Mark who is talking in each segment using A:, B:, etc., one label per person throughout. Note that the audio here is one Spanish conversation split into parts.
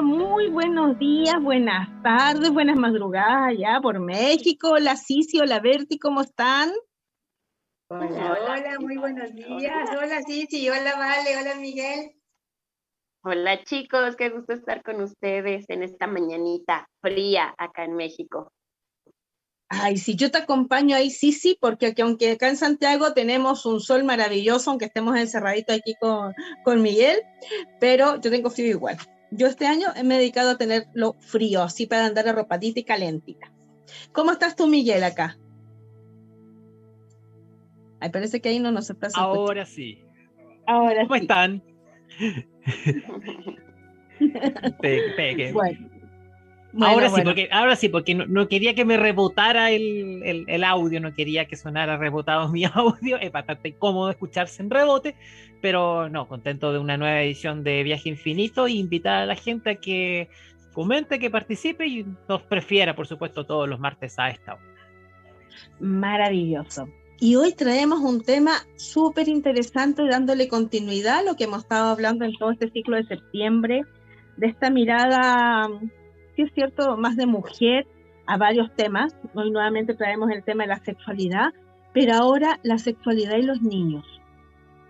A: Hola, muy buenos días, buenas tardes, buenas madrugadas allá por México. Hola Cici, hola Berti, ¿cómo están?
B: Hola, hola, muy buenos días. Hola Cici, hola Vale, hola Miguel.
C: Hola chicos, qué gusto estar con ustedes en esta mañanita fría acá en México.
A: Ay, sí, yo te acompaño ahí, sí, sí, porque aunque acá en Santiago tenemos un sol maravilloso, aunque estemos encerraditos aquí con, con Miguel, pero yo tengo frío igual. Yo este año me he dedicado a tenerlo frío, así para andar arropadita y calentita. ¿Cómo estás tú, Miguel, acá? Ay, parece que ahí no nos está
D: Ahora sí.
A: Ahora
D: ¿Cómo están? pegue, Bueno. Ahora sí, porque, ahora sí, porque no, quería que me rebotara el, el, audio, no quería que sonara rebotado mi audio. Es bastante cómodo escucharse en rebote, pero no, contento de una nueva edición de Viaje Infinito e invitar a la gente a que comente, que participe y nos prefiera, por supuesto, todos los martes a esta hora.
A: Maravilloso. Y hoy traemos un tema súper interesante, dándole continuidad a lo que hemos estado hablando en todo este ciclo de septiembre, de esta mirada, es cierto, más de mujer a varios temas. Hoy nuevamente traemos el tema de la sexualidad, pero ahora la sexualidad y los niños.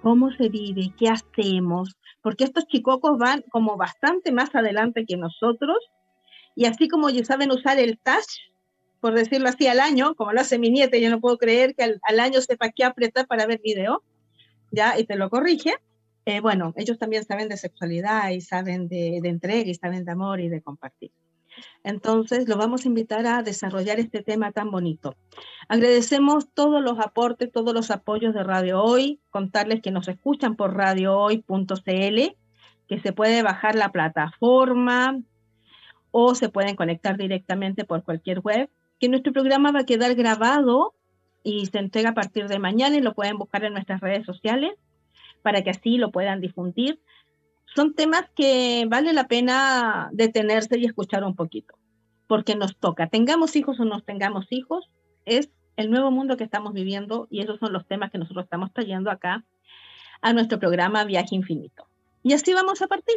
A: ¿Cómo se vive? ¿Qué hacemos? Porque estos chicocos van como bastante más adelante que nosotros y así como ya saben usar el touch, por decirlo así, al año, como lo hace mi nieta, yo no puedo creer que al, año sepa qué apretar para ver video, ¿ya? Y te lo corrige. Eh, bueno, ellos también saben de sexualidad y saben de entrega y saben de amor y de compartir. Entonces, lo vamos a invitar a desarrollar este tema tan bonito. Agradecemos todos los aportes, todos los apoyos de Radio Hoy, contarles que nos escuchan por radiohoy.cl, que se puede bajar la plataforma o se pueden conectar directamente por cualquier web que nuestro programa va a quedar grabado y se entrega a partir de mañana y lo pueden buscar en nuestras redes sociales para que así lo puedan difundir. Son temas que vale la pena detenerse y escuchar un poquito, porque nos toca, tengamos hijos o no tengamos hijos, es el nuevo mundo que estamos viviendo y esos son los temas que nosotros estamos trayendo acá a nuestro programa Viaje Infinito. Y así vamos a partir.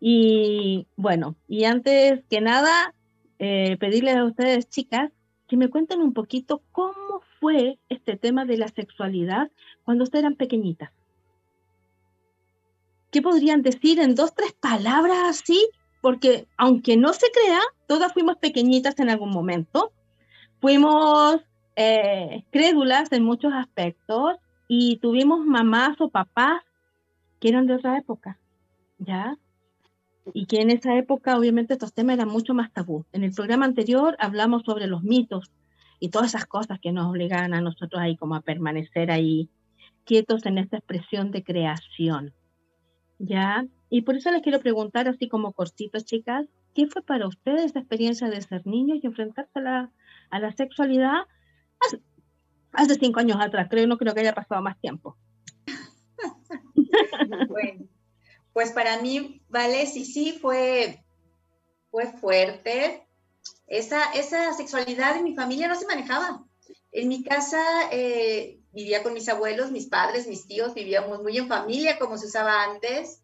A: Y bueno, y antes que nada, eh, pedirles a ustedes, chicas, que me cuenten un poquito cómo fue este tema de la sexualidad cuando ustedes eran pequeñitas. ¿Qué podrían decir en dos, tres palabras así? Porque aunque no se crea, todas fuimos pequeñitas en algún momento. Fuimos eh, crédulas en muchos aspectos y tuvimos mamás o papás que eran de otra época, ¿ya? y que en esa época obviamente estos temas eran mucho más tabú. En el programa anterior hablamos sobre los mitos y todas esas cosas que nos obligan a nosotros ahí como a permanecer ahí quietos en esta expresión de creación. ¿Ya? Y por eso les quiero preguntar así como cortito, chicas, ¿qué fue para ustedes esa experiencia de ser niños y enfrentarse a la, a la sexualidad hace, hace cinco años atrás? Creo, no creo que haya pasado más tiempo.
B: bueno. Pues para mí, vale, sí, sí, fue, fue fuerte. Esa, esa sexualidad en mi familia no se manejaba. En mi casa eh, vivía con mis abuelos, mis padres, mis tíos, vivíamos muy en familia como se usaba antes.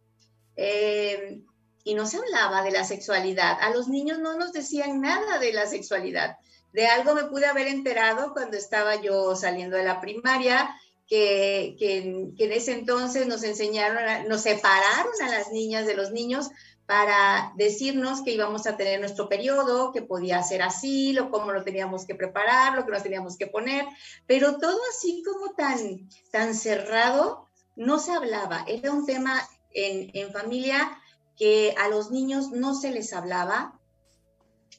B: Eh, y no se hablaba de la sexualidad. A los niños no nos decían nada de la sexualidad. De algo me pude haber enterado cuando estaba yo saliendo de la primaria que, en ese entonces nos enseñaron, nos separaron a las niñas de los niños para decirnos que íbamos a tener nuestro periodo, que podía ser así, lo, cómo lo teníamos que preparar, lo que nos teníamos que poner, pero todo así como tan, tan cerrado, no se hablaba. Era un tema en, en familia que a los niños no se les hablaba.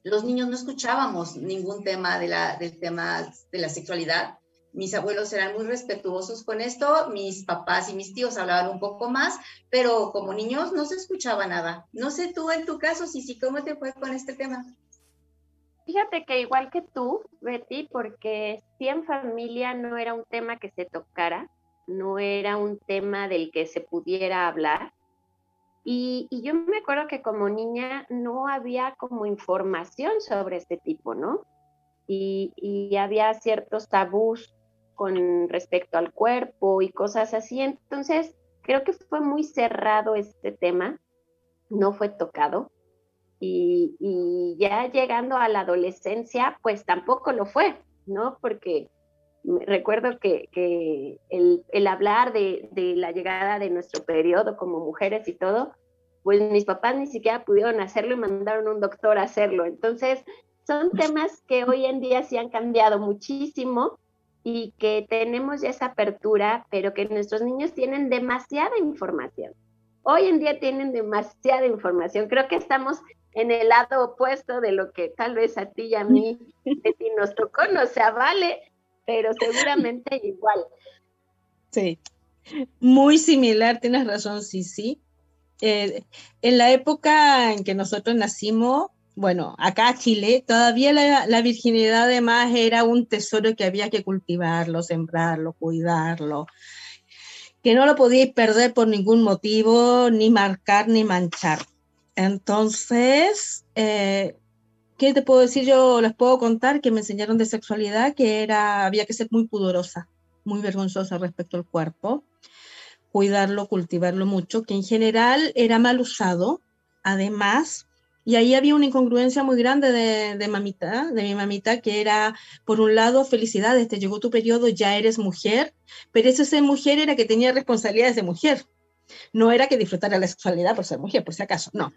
B: Los niños no escuchábamos ningún tema de la, del tema de la sexualidad mis abuelos eran muy respetuosos con esto, mis papás y mis tíos hablaban un poco más, pero como niños no se escuchaba nada. No sé tú en tu caso, Sisi, ¿cómo te fue con este tema?
C: Fíjate que igual que tú, Betty, porque si en familia no era un tema que se tocara, no era un tema del que se pudiera hablar. Y, yo me acuerdo que como niña no había como información sobre este tipo, ¿no? Y había ciertos tabús con respecto al cuerpo y cosas así. Entonces, creo que fue muy cerrado este tema no fue tocado. Y, ya llegando a la adolescencia, pues tampoco lo fue, ¿no? Porque recuerdo que, el, hablar de, de, la llegada de nuestro periodo como mujeres y todo, pues mis papás ni siquiera pudieron hacerlo y mandaron a un doctor a hacerlo. Entonces, son temas que hoy en día sí han cambiado muchísimo y que tenemos ya esa apertura, pero que nuestros niños tienen demasiada información. Hoy en día tienen demasiada información. Creo que estamos en el lado opuesto de lo que tal vez a ti y a mí nos tocó, no se vale, pero seguramente igual.
A: Sí, muy similar, tienes razón, sí, sí. Eh, en la época en que nosotros nacimos, bueno, acá Chile, todavía la, virginidad además era un tesoro que había que cultivarlo, sembrarlo, cuidarlo, que no lo podíais perder por ningún motivo, ni marcar, ni manchar. Entonces, eh, ¿qué te puedo decir? Yo les puedo contar que me enseñaron de sexualidad que era, había que ser muy pudorosa, muy vergonzosa respecto al cuerpo, cuidarlo, cultivarlo mucho, que en general era mal usado, además y ahí había una incongruencia muy grande de, mamita, de mi mamita, que era, por un lado, felicidades, te llegó tu periodo, ya eres mujer, pero ese ser mujer era que tenía responsabilidades de mujer. No era que disfrutara la sexualidad por ser mujer, por si acaso, no.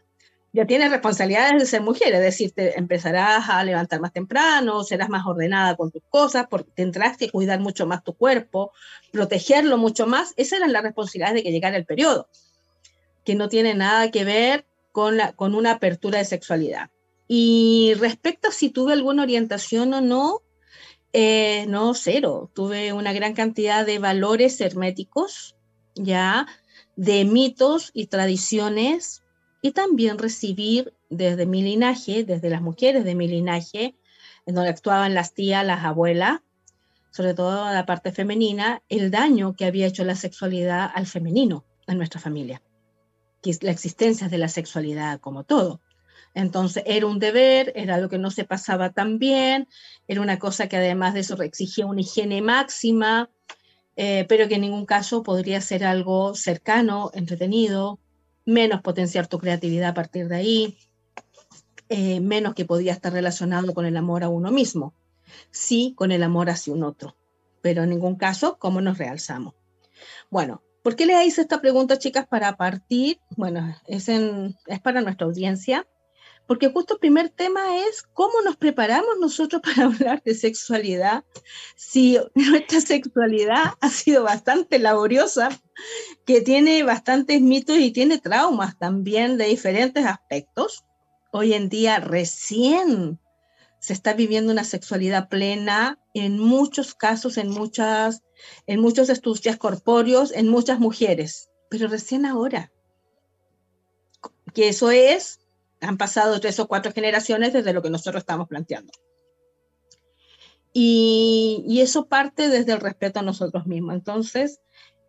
A: Ya tienes responsabilidades de ser mujer, es decir, te empezarás a levantar más temprano, serás más ordenada con tus cosas, porque tendrás que cuidar mucho más tu cuerpo, protegerlo mucho más. Esas eran las responsabilidades de que llegara el periodo, que no tiene nada que ver con, una apertura de sexualidad. Y respecto a si tuve alguna orientación o no, eh, no, cero. Tuve una gran cantidad de valores herméticos, ya, de mitos y tradiciones, y también recibir desde mi linaje, desde las mujeres de mi linaje, en donde actuaban las tías, las abuelas, sobre todo la parte femenina, el daño que había hecho la sexualidad al femenino en nuestra familia la existencia de la sexualidad como todo. Entonces era un deber, era algo que no se pasaba tan bien, era una cosa que además de eso exigía una higiene máxima, eh, pero que en ningún caso podría ser algo cercano, entretenido, menos potenciar tu creatividad a partir de ahí, eh, menos que podía estar relacionado con el amor a uno mismo, sí con el amor hacia un otro, pero en ningún caso cómo nos realzamos. Bueno, ¿Por qué les hice esta pregunta, chicas, para partir? Bueno, es, para nuestra audiencia, porque justo el primer tema es cómo nos preparamos nosotros para hablar de sexualidad, si nuestra sexualidad ha sido bastante laboriosa, que tiene bastantes mitos y tiene traumas también de diferentes aspectos. Hoy en día recién se está viviendo una sexualidad plena en muchos casos, en muchas en muchos estudios corpóreos, en muchas mujeres, pero recién ahora. Que eso es, han pasado tres o cuatro generaciones desde lo que nosotros estamos planteando. Y, y eso parte desde el respeto a nosotros mismos. Entonces,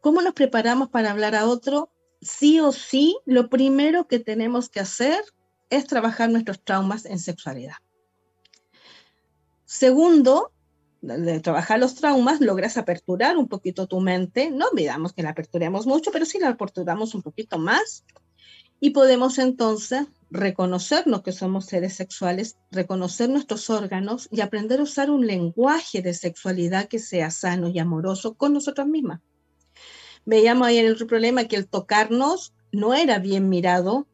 A: ¿cómo nos preparamos para hablar a otro? Sí o sí, lo primero que tenemos que hacer es trabajar nuestros traumas en sexualidad. Segundo, de trabajar los traumas, logras aperturar un poquito tu mente. No olvidamos que la aperturemos mucho, pero sí la aperturamos un poquito más. Y podemos entonces reconocernos que somos seres sexuales, reconocer nuestros órganos y aprender a usar un lenguaje de sexualidad que sea sano y amoroso con nosotras mismas. Veíamos ahí en el problema que el tocarnos no era bien mirado,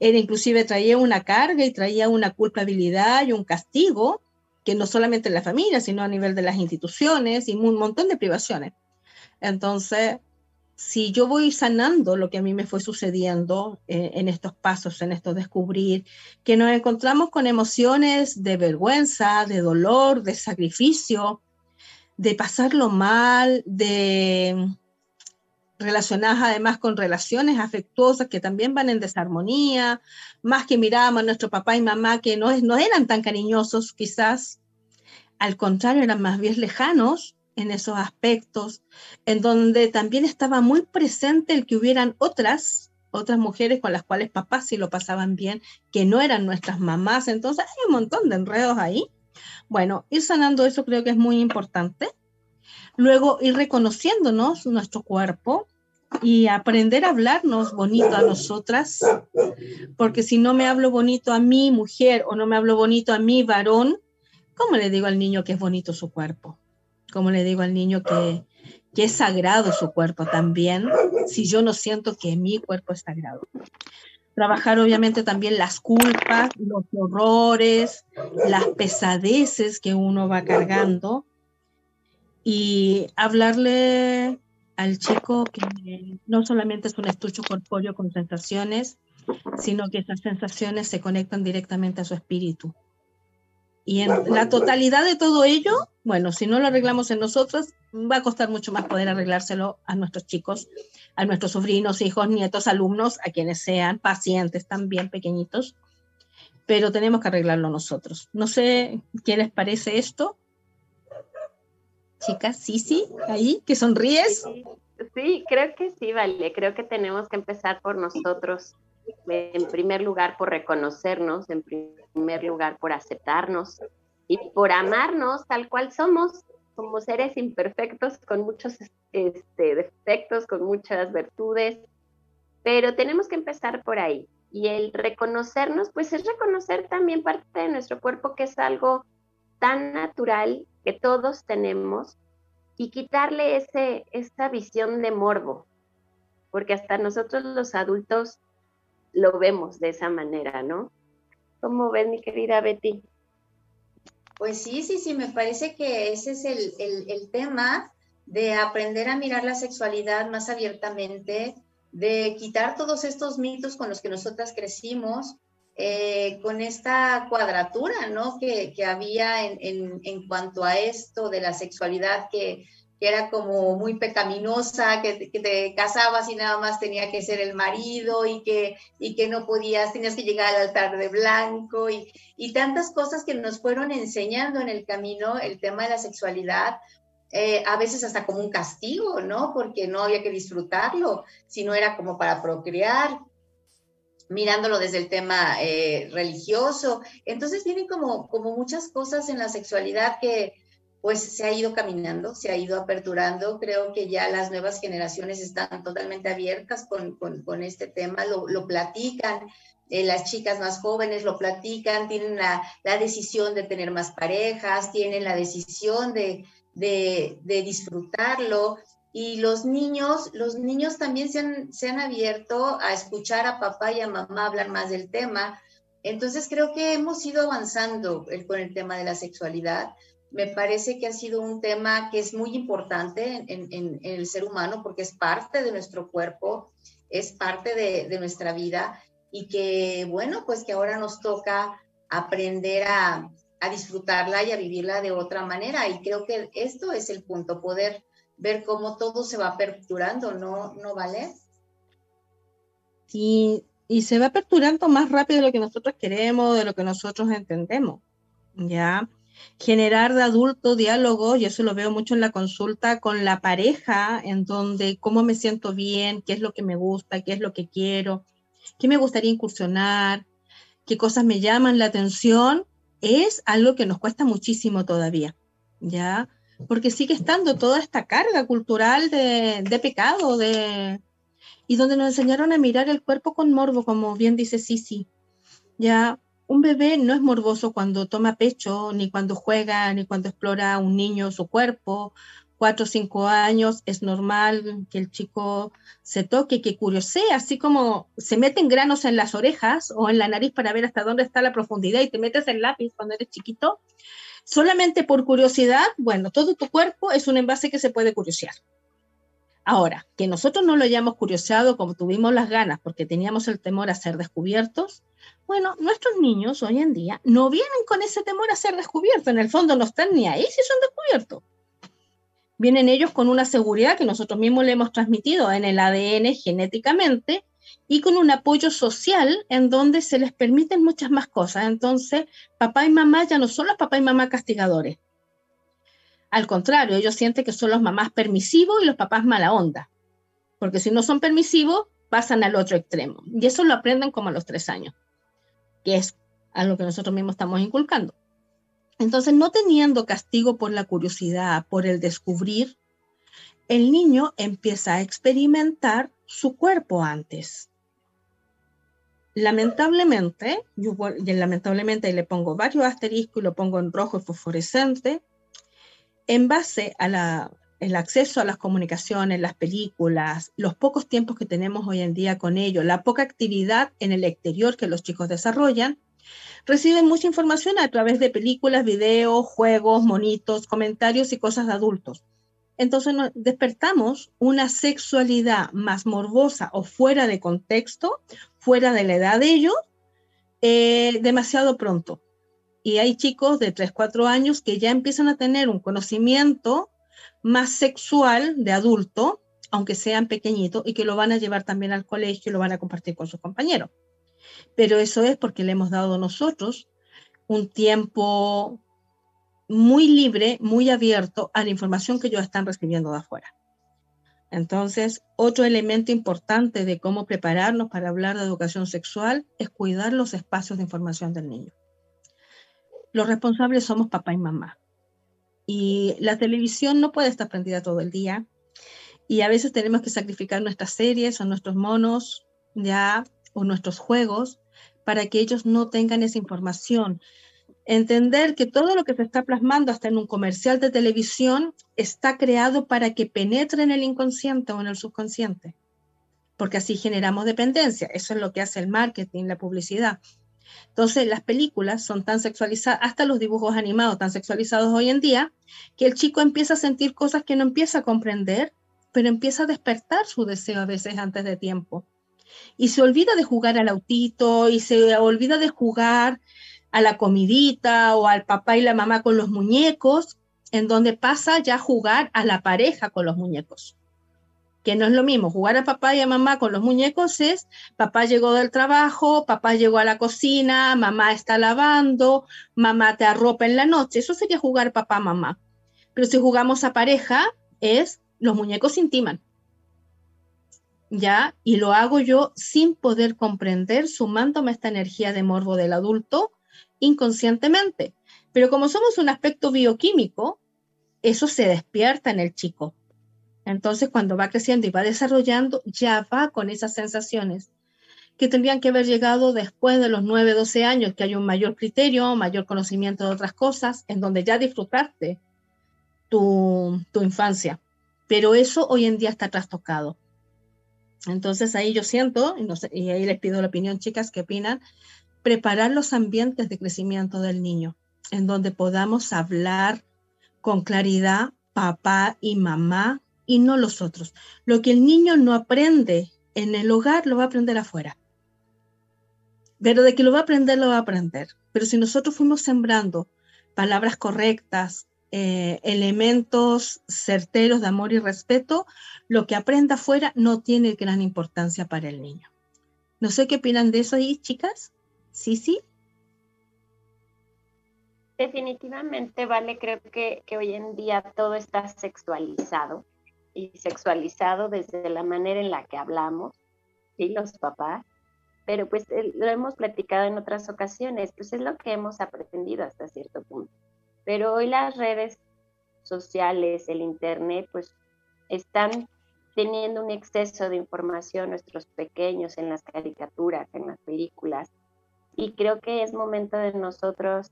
A: era inclusive traía una carga y traía una culpabilidad y un castigo que no solamente en la familia, sino a nivel de las instituciones y un montón de privaciones. Entonces, si yo voy sanando lo que a mí me fue sucediendo eh, en estos pasos, en estos descubrir, que nos encontramos con emociones de vergüenza, de dolor, de sacrificio, de pasarlo mal, de relacionadas además con relaciones afectuosas que también van en desarmonía, más que mirábamos a nuestro papá y mamá que no, no eran tan cariñosos quizás, al contrario, eran más bien lejanos en esos aspectos, en donde también estaba muy presente el que hubieran otras, otras mujeres con las cuales papás sí lo pasaban bien, que no eran nuestras mamás, entonces hay un montón de enredos ahí. Bueno, ir sanando eso creo que es muy importante. Luego ir reconociéndonos nuestro cuerpo, y aprender a hablarnos bonito a nosotras, porque si no me hablo bonito a mi mujer o no me hablo bonito a mi varón, ¿cómo le digo al niño que es bonito su cuerpo? ¿Cómo le digo al niño que, que es sagrado su cuerpo también, si yo no siento que mi cuerpo es sagrado? Trabajar obviamente también las culpas, los horrores, las pesadeces que uno va cargando y hablarle al chico que no solamente es un estucho corpóreo con sensaciones, sino que esas sensaciones se conectan directamente a su espíritu. Y en la totalidad de todo ello, bueno, si no lo arreglamos en nosotros, va a costar mucho más poder arreglárselo a nuestros chicos, a nuestros sobrinos, hijos, nietos, alumnos, a quienes sean pacientes también pequeñitos, pero tenemos que arreglarlo nosotros. No sé qué les parece esto. Chicas, sí, sí, ahí, que sonríes.
C: Sí, creo que sí, vale. Creo que tenemos que empezar por nosotros. En primer lugar, por reconocernos, en primer lugar, por aceptarnos y por amarnos tal cual somos, como seres imperfectos con muchos este, defectos, con muchas virtudes, pero tenemos que empezar por ahí. Y el reconocernos, pues es reconocer también parte de nuestro cuerpo, que es algo tan natural que todos tenemos, y quitarle ese, esa visión de morbo, porque hasta nosotros los adultos lo vemos de esa manera, ¿no? ¿Cómo ves, mi querida Betty?
B: Pues sí, sí, sí, me parece que ese es el, el, tema de aprender a mirar la sexualidad más abiertamente, de quitar todos estos mitos con los que nosotras crecimos, eh, con esta cuadratura, ¿no? Que, que había en, en, en, cuanto a esto de la sexualidad que que era como muy pecaminosa, que, que, te casabas y nada más tenía que ser el marido y que, y que no podías, tenías que llegar al altar de blanco y, y tantas cosas que nos fueron enseñando en el camino el tema de la sexualidad, eh, a veces hasta como un castigo, ¿no? Porque no había que disfrutarlo, sino era como para procrear, mirándolo desde el tema eh, religioso. Entonces tienen como, como muchas cosas en la sexualidad que, pues se ha ido caminando, se ha ido aperturando. Creo que ya las nuevas generaciones están totalmente abiertas con, con, este tema, lo, lo platican. Eh, las chicas más jóvenes lo platican, tienen la, la, decisión de tener más parejas, tienen la decisión de, de, de, disfrutarlo. Y los niños, los niños también se han, se han abierto a escuchar a papá y a mamá hablar más del tema. Entonces creo que hemos ido avanzando con el tema de la sexualidad me parece que ha sido un tema que es muy importante en, el ser humano porque es parte de nuestro cuerpo, es parte de, nuestra vida y que, bueno, pues que ahora nos toca aprender a, disfrutarla y a vivirla de otra manera. Y creo que esto es el punto, poder ver cómo todo se va aperturando, ¿no, no vale?
A: Sí, y se va aperturando más rápido de lo que nosotros queremos, de lo que nosotros entendemos, ¿ya? generar de adulto diálogo, y eso lo veo mucho en la consulta con la pareja, en donde cómo me siento bien, qué es lo que me gusta, qué es lo que quiero, qué me gustaría incursionar, qué cosas me llaman la atención, es algo que nos cuesta muchísimo todavía, ¿ya? Porque sigue estando toda esta carga cultural de, pecado, de, y donde nos enseñaron a mirar el cuerpo con morbo, como bien dice Sisi, ¿ya? un bebé no es morboso cuando toma pecho, ni cuando juega, ni cuando explora un niño su cuerpo. Cuatro o cinco años es normal que el chico se toque, que curiosee, así como se meten granos en las orejas o en la nariz para ver hasta dónde está la profundidad y te metes el lápiz cuando eres chiquito. Solamente por curiosidad, bueno, todo tu cuerpo es un envase que se puede curiosear. Ahora, que nosotros no lo hayamos curioseado como tuvimos las ganas porque teníamos el temor a ser descubiertos, bueno, nuestros niños hoy en día no vienen con ese temor a ser descubiertos, en el fondo no están ni ahí si son descubiertos. Vienen ellos con una seguridad que nosotros mismos le hemos transmitido en el ADN genéticamente y con un apoyo social en donde se les permiten muchas más cosas. Entonces, papá y mamá ya no son los papá y mamá castigadores. Al contrario, ellos sienten que son los mamás permisivos y los papás mala onda. Porque si no son permisivos, pasan al otro extremo. Y eso lo aprenden como a los tres años que es a lo que nosotros mismos estamos inculcando. Entonces, no teniendo castigo por la curiosidad, por el descubrir, el niño empieza a experimentar su cuerpo antes. Lamentablemente, yo lamentablemente le pongo varios asteriscos y lo pongo en rojo y fosforescente, en base al acceso a las comunicaciones, las películas, los pocos tiempos que tenemos hoy en día con ellos, la poca actividad en el exterior que los chicos desarrollan, reciben mucha información a través de películas, videos, juegos, monitos, comentarios y cosas de adultos. Entonces despertamos una sexualidad más morbosa o fuera de contexto, fuera de la edad de ellos, eh, demasiado pronto. Y hay chicos de 3, 4 años que ya empiezan a tener un conocimiento más sexual de adulto, aunque sean pequeñitos, y que lo van a llevar también al colegio y lo van a compartir con sus compañeros pero eso es porque le hemos dado nosotros un tiempo muy libre, muy abierto a la información que ellos están recibiendo de afuera. Entonces, otro elemento importante de cómo prepararnos para hablar de educación sexual es cuidar los espacios de información del niño. Los responsables somos papá y mamá. Y la televisión no puede estar prendida todo el día. Y a veces tenemos que sacrificar nuestras series o nuestros monos ya o nuestros juegos para que ellos no tengan esa información. Entender que todo lo que se está plasmando hasta en un comercial de televisión está creado para que penetre en el inconsciente o en el subconsciente, porque así generamos dependencia. Eso es lo que hace el marketing, la publicidad. Entonces, las películas son tan sexualizadas, hasta los dibujos animados tan sexualizados hoy en día, que el chico empieza a sentir cosas que no empieza a comprender, pero empieza a despertar su deseo a veces antes de tiempo y se olvida de jugar al autito y se olvida de jugar a la comidita o al papá y la mamá con los muñecos, en donde pasa ya a jugar a la pareja con los muñecos. Que no es lo mismo, jugar a papá y a mamá con los muñecos es papá llegó del trabajo, papá llegó a la cocina, mamá está lavando, mamá te arropa en la noche. Eso sería jugar papá-mamá. Pero si jugamos a pareja, es los muñecos intiman ¿ya? Y lo hago yo sin poder comprender, sumándome esta energía de morbo del adulto inconscientemente. Pero como somos un aspecto bioquímico, eso se despierta en el chico. Entonces, cuando va creciendo y va desarrollando, ya va con esas sensaciones que tendrían que haber llegado después de los 9, 12 años, que hay un mayor criterio, mayor conocimiento de otras cosas, en donde ya disfrutaste tu, tu infancia. Pero eso hoy en día está trastocado. Entonces ahí yo siento, y, ahí les pido la opinión, chicas, ¿qué opinan? Preparar los ambientes de crecimiento del niño, en donde podamos hablar con claridad papá y mamá y no los otros. Lo que el niño no aprende en el hogar lo va a aprender afuera. Pero de que lo va a aprender, lo va a aprender. Pero si nosotros fuimos sembrando palabras correctas, eh, elementos certeros de amor y respeto, lo que aprenda afuera no tiene gran importancia para el niño. No sé qué opinan de eso ahí, chicas. Sí, sí.
C: Definitivamente, vale, creo que, que hoy en día todo está sexualizado y sexualizado desde la manera en la que hablamos, ¿sí? los papás, pero pues lo hemos platicado en otras ocasiones, pues es lo que hemos aprendido hasta cierto punto. Pero hoy las redes sociales, el Internet, pues están teniendo un exceso de información nuestros pequeños en las caricaturas, en las películas. Y creo que es momento de nosotros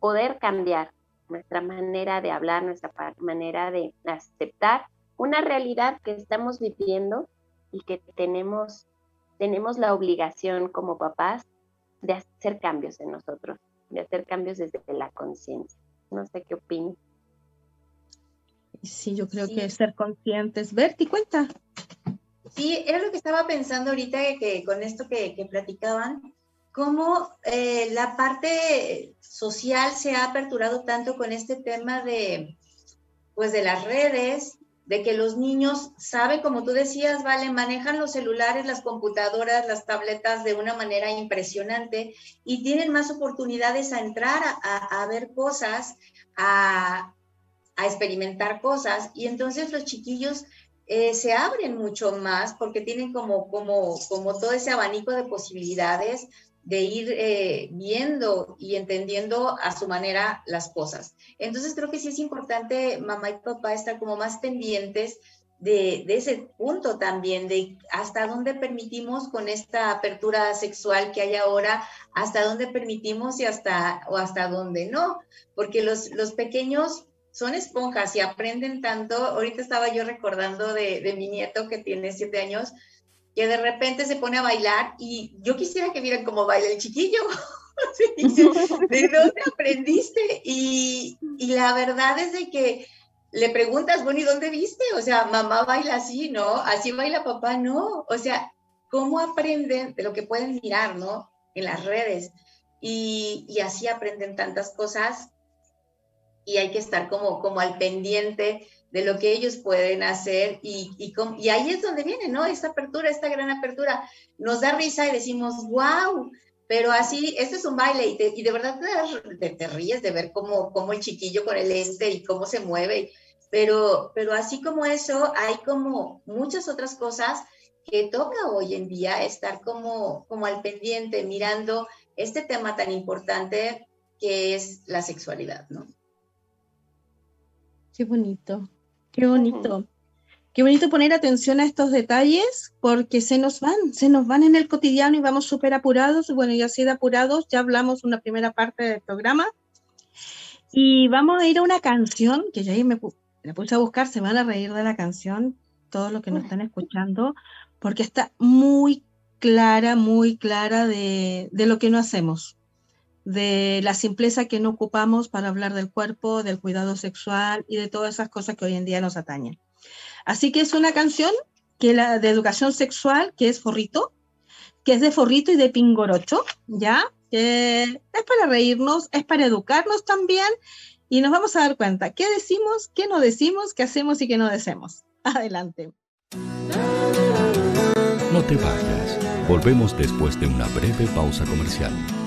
C: poder cambiar nuestra manera de hablar, nuestra manera de aceptar una realidad que estamos viviendo y que tenemos, tenemos la obligación como papás de hacer cambios en nosotros de hacer cambios desde la conciencia. No sé qué opinas.
A: Sí, yo creo que ser conscientes. Berti, cuenta.
B: Sí, era lo que estaba pensando ahorita que, con esto que, que platicaban, cómo eh, la parte social se ha aperturado tanto con este tema de, pues, de las redes, de que los niños saben, como tú decías, vale, manejan los celulares, las computadoras, las tabletas de una manera impresionante y tienen más oportunidades a entrar a, ver cosas, a, experimentar cosas. Y entonces los chiquillos eh, se abren mucho más porque tienen como, como, como todo ese abanico de posibilidades de ir eh, viendo y entendiendo a su manera las cosas. Entonces creo que sí es importante mamá y papá estar como más pendientes de, ese punto también, de hasta dónde permitimos con esta apertura sexual que hay ahora, hasta dónde permitimos y hasta, o hasta dónde no, porque los, los pequeños son esponjas y aprenden tanto. Ahorita estaba yo recordando de, de mi nieto que tiene siete años, que de repente se pone a bailar y yo quisiera que vieran cómo baila el chiquillo. ¿De dónde aprendiste? Y, y, la verdad es de que le preguntas, bueno, ¿y dónde viste? O sea, mamá baila así, ¿no? Así baila papá, no. O sea, ¿cómo aprenden de lo que pueden mirar, ¿no? En las redes. Y, y así aprenden tantas cosas y hay que estar como, como al pendiente de lo que ellos pueden hacer y, y, ahí es donde viene, ¿no? Esta apertura, esta gran apertura. Nos da risa y decimos, wow, pero así, este es un baile y, de verdad te, te, ríes de ver cómo, cómo el chiquillo con el lente y cómo se mueve, pero, pero así como eso, hay como muchas otras cosas que toca hoy en día estar como, como al pendiente, mirando este tema tan importante que es la sexualidad, ¿no?
A: Qué bonito. Qué bonito. Qué bonito poner atención a estos detalles porque se nos van, se nos van en el cotidiano y vamos súper apurados. Bueno, y así de apurados ya hablamos una primera parte del programa. Y vamos a ir a una canción que ya ahí me, puse a buscar, se van a reír de la canción, todos los que nos están escuchando, porque está muy clara, muy clara de, de lo que no hacemos de la simpleza que no ocupamos para hablar del cuerpo, del cuidado sexual y de todas esas cosas que hoy en día nos atañen. Así que es una canción que la de educación sexual, que es Forrito, que es de Forrito y de Pingorocho, ¿ya? Es para reírnos, es para educarnos también y nos vamos a dar cuenta qué decimos, qué no decimos, qué hacemos y qué no decimos. Adelante.
E: No te vayas. Volvemos después de una breve pausa comercial.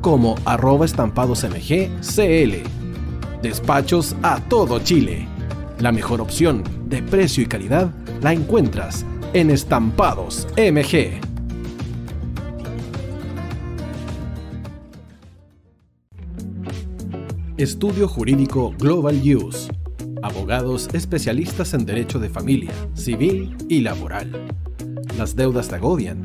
F: como arroba estampadosmgcl. Despachos a todo Chile. La mejor opción de precio y calidad la encuentras en Estampados MG. Estudio Jurídico Global Use. Abogados especialistas en derecho de familia, civil y laboral. Las deudas te agobian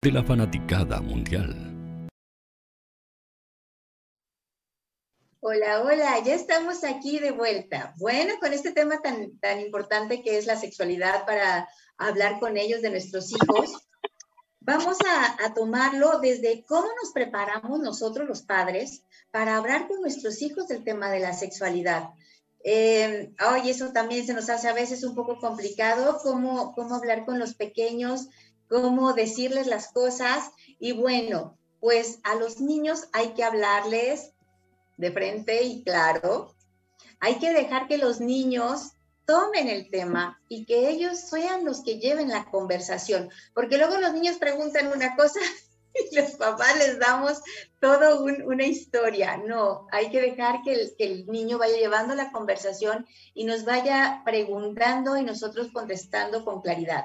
E: de la fanaticada mundial.
B: Hola, hola, ya estamos aquí de vuelta. Bueno, con este tema tan, tan importante que es la sexualidad para hablar con ellos de nuestros hijos, vamos a, tomarlo desde cómo nos preparamos nosotros los padres para hablar con nuestros hijos del tema de la sexualidad. Eh, eso también se nos hace a veces un poco complicado, cómo, cómo hablar con los pequeños cómo decirles las cosas. Y bueno, pues a los niños hay que hablarles de frente y claro. Hay que dejar que los niños tomen el tema y que ellos sean los que lleven la conversación, porque luego los niños preguntan una cosa y los papás les damos toda una historia. No, hay que dejar que el, que el niño vaya llevando la conversación y nos vaya preguntando y nosotros contestando con claridad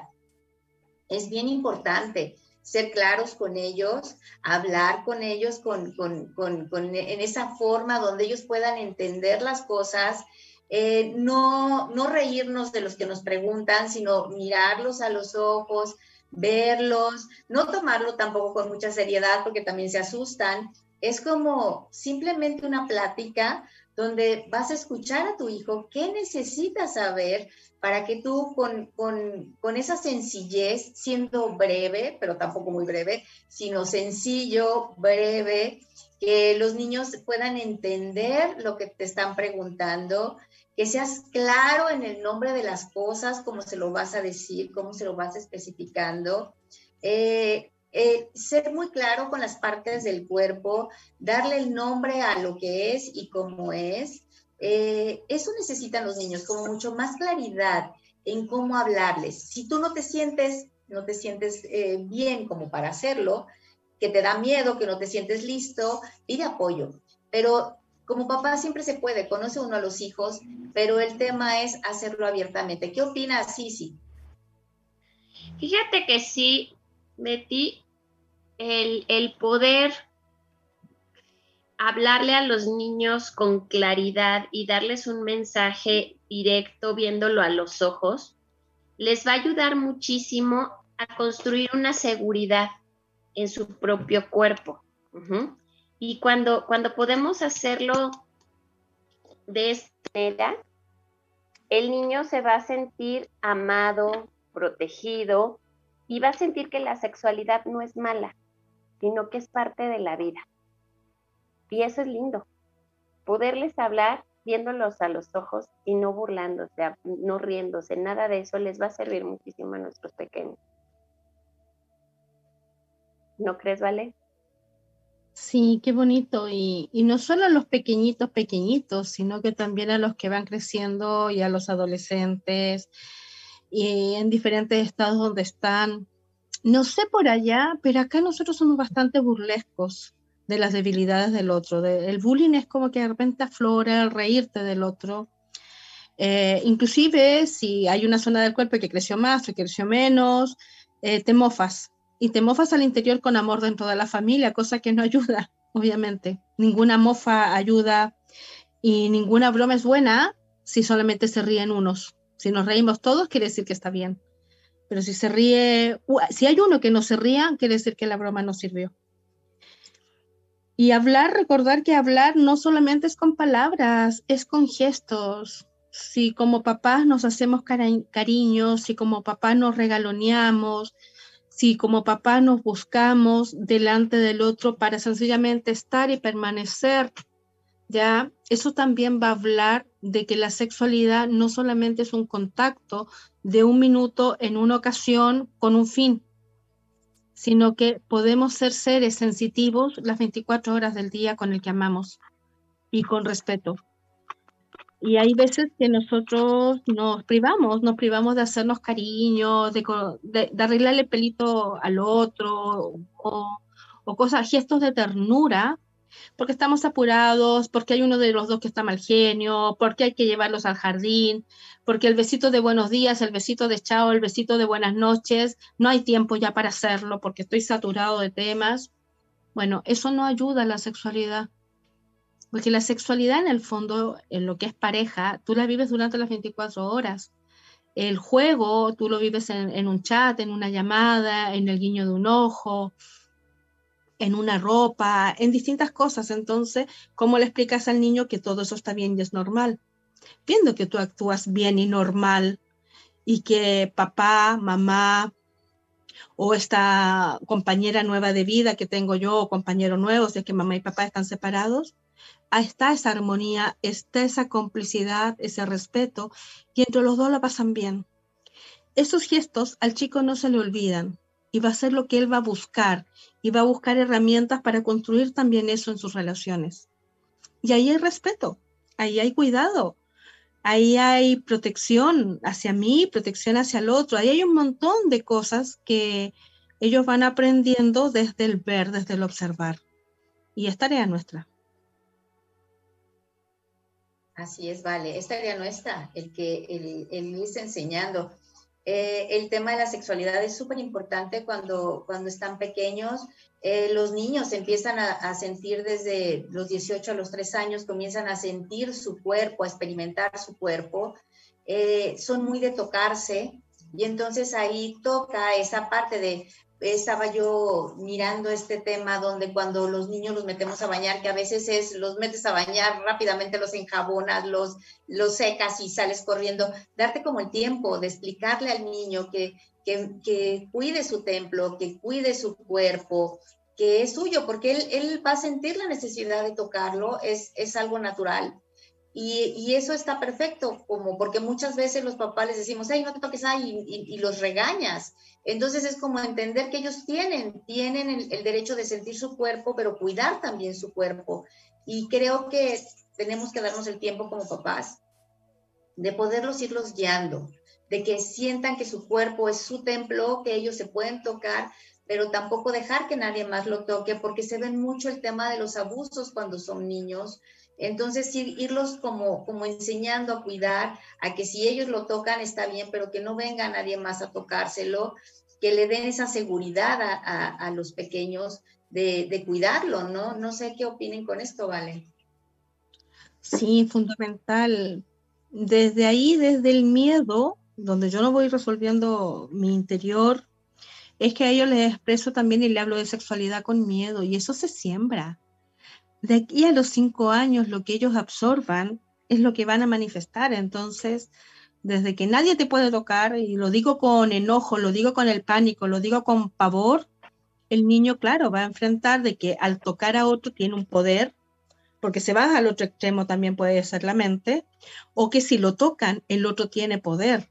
B: es bien importante ser claros con ellos, hablar con ellos con, en esa forma donde ellos puedan entender las cosas, eh, no, no reírnos de los que nos preguntan, sino mirarlos a los ojos, verlos, no tomarlo tampoco con mucha seriedad porque también se asustan. Es como simplemente una plática donde vas a escuchar a tu hijo qué necesita saber para que tú con, con, esa sencillez, siendo breve, pero tampoco muy breve, sino sencillo, breve, que los niños puedan entender lo que te están preguntando que seas claro en el nombre de las cosas, cómo se lo vas a decir, cómo se lo vas especificando. Eh, eh, ser muy claro con las partes del cuerpo, darle el nombre a lo que es y cómo es. Eh, eso necesitan los niños, como mucho más claridad en cómo hablarles. Si tú no te sientes, no te sientes bien como para hacerlo, que te da miedo, que no te sientes listo, pide apoyo. Pero como papá siempre se puede, conoce uno a los hijos, pero el tema es hacerlo abiertamente. ¿Qué opinas, Sisi?
G: Fíjate que sí, Betty, el, poder hablarle a los niños con claridad y darles un mensaje directo viéndolo a los ojos, les va a ayudar muchísimo a construir una seguridad en su propio cuerpo. Y cuando, cuando podemos hacerlo de esta manera, el niño se va a sentir amado, protegido y va a sentir que la sexualidad no es mala, sino que es parte de la vida. Y eso es lindo, poderles hablar viéndolos a los ojos y no burlándose, no riéndose, nada de eso les va a servir muchísimo a nuestros pequeños. ¿No crees, Vale?
A: Sí, qué bonito. Y, no solo a los pequeñitos, pequeñitos, sino que también a los que van creciendo y a los adolescentes y en diferentes estados donde están. No sé por allá, pero acá nosotros somos bastante burlescos de las debilidades del otro. el bullying es como que de repente aflora el reírte del otro. Eh, inclusive si hay una zona del cuerpo que creció más o que creció menos, eh, te mofas y te mofas al interior con amor dentro de la familia, cosa que no ayuda, obviamente. Ninguna mofa ayuda y ninguna broma es buena si solamente se ríen unos. Si nos reímos todos, quiere decir que está bien. Pero si se ríe, si hay uno que no se ría, quiere decir que la broma no sirvió. Y hablar, recordar que hablar no solamente es con palabras, es con gestos. Si como papás nos hacemos cariños, si como papás nos regaloneamos, si como papá nos buscamos delante del otro para sencillamente estar y permanecer, ya eso también va a hablar de que la sexualidad no solamente es un contacto de un minuto en una ocasión con un fin, sino que podemos ser seres sensitivos las 24 horas del día con el que amamos y con respeto. Y hay veces que nosotros nos privamos, nos privamos de hacernos cariño, de, de, arreglarle el pelito al otro o, o, cosas, gestos de ternura, porque estamos apurados, porque hay uno de los dos que está mal genio, porque hay que llevarlos al jardín, porque el besito de buenos días, el besito de chao, el besito de buenas noches, no hay tiempo ya para hacerlo porque estoy saturado de temas. Bueno, eso no ayuda a la sexualidad. Porque la sexualidad en el fondo, en lo que es pareja, tú la vives durante las 24 horas. El juego, tú lo vives en, un chat, en una llamada, en el guiño de un ojo, en una ropa, en distintas cosas. Entonces, ¿cómo le explicas al niño que todo eso está bien y es normal? Viendo que tú actúas bien y normal y que papá, mamá o esta compañera nueva de vida que tengo yo o compañero nuevo, de que mamá y papá están separados, está esa armonía, está esa complicidad, ese respeto, y entre los dos la pasan bien. Esos gestos al chico no se le olvidan y va a ser lo que él va a buscar y va a buscar herramientas para construir también eso en sus relaciones. Y ahí hay respeto, ahí hay cuidado, ahí hay protección hacia mí, protección hacia el otro, ahí hay un montón de cosas que ellos van aprendiendo desde el ver, desde el observar. Y es tarea nuestra.
B: Así es, vale. Esta tarea no está, el que el, el irse enseñando. Eh, el tema de la sexualidad es súper importante cuando, cuando están pequeños. Eh, los niños empiezan a, sentir desde los 18 a los 3 años, comienzan a sentir su cuerpo, a experimentar su cuerpo. Eh, son muy de tocarse y entonces ahí toca esa parte de estaba yo mirando este tema donde cuando los niños los metemos a bañar, que a veces es, los metes a bañar, rápidamente los enjabonas, los, los secas y sales corriendo, darte como el tiempo de explicarle al niño que, que, cuide su templo, que cuide su cuerpo, que es suyo, porque él, él, va a sentir la necesidad de tocarlo, es, es algo natural. Y, eso está perfecto, como porque muchas veces los papás les decimos, hey, no te toques ahí, y, los regañas. Entonces es como entender que ellos tienen, tienen el, el, derecho de sentir su cuerpo, pero cuidar también su cuerpo. Y creo que tenemos que darnos el tiempo como papás de poderlos irlos guiando, de que sientan que su cuerpo es su templo, que ellos se pueden tocar, pero tampoco dejar que nadie más lo toque, porque se ven mucho el tema de los abusos cuando son niños. Entonces, irlos como, como enseñando a cuidar, a que si ellos lo tocan está bien, pero que no venga nadie más a tocárselo, que le den esa seguridad a, los pequeños de, de, cuidarlo, ¿no? No sé qué opinen con esto, ¿vale?
A: Sí, fundamental. Desde ahí, desde el miedo, donde yo no voy resolviendo mi interior, es que a ellos les expreso también y le hablo de sexualidad con miedo y eso se siembra. De aquí a los cinco años lo que ellos absorban es lo que van a manifestar. Entonces, desde que nadie te puede tocar, y lo digo con enojo, lo digo con el pánico, lo digo con pavor, el niño, claro, va a enfrentar de que al tocar a otro tiene un poder, porque se va al otro extremo también puede ser la mente, o que si lo tocan, el otro tiene poder.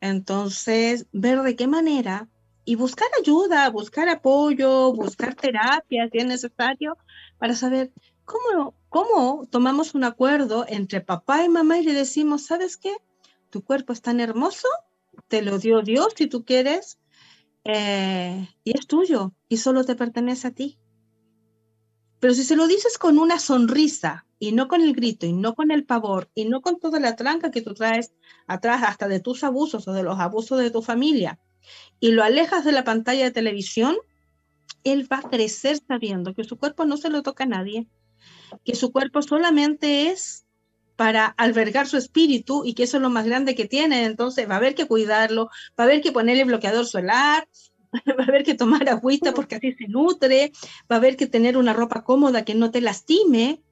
A: Entonces, ver de qué manera y buscar ayuda, buscar apoyo, buscar terapia si es necesario, para saber cómo, cómo tomamos un acuerdo entre papá y mamá y le decimos, ¿sabes qué? Tu cuerpo es tan hermoso, te lo dio Dios si tú quieres, eh, y es tuyo, y solo te pertenece a ti. Pero si se lo dices con una sonrisa, y no con el grito, y no con el pavor, y no con toda la tranca que tú traes atrás hasta de tus abusos o de los abusos de tu familia, y lo alejas de la pantalla de televisión, él va a crecer sabiendo que su cuerpo no se lo toca a nadie, que su cuerpo solamente es para albergar su espíritu y que eso es lo más grande que tiene. Entonces va a haber que cuidarlo, va a haber que ponerle bloqueador solar, va a haber que tomar agüita porque así se nutre, va a haber que tener una ropa cómoda que no te lastime,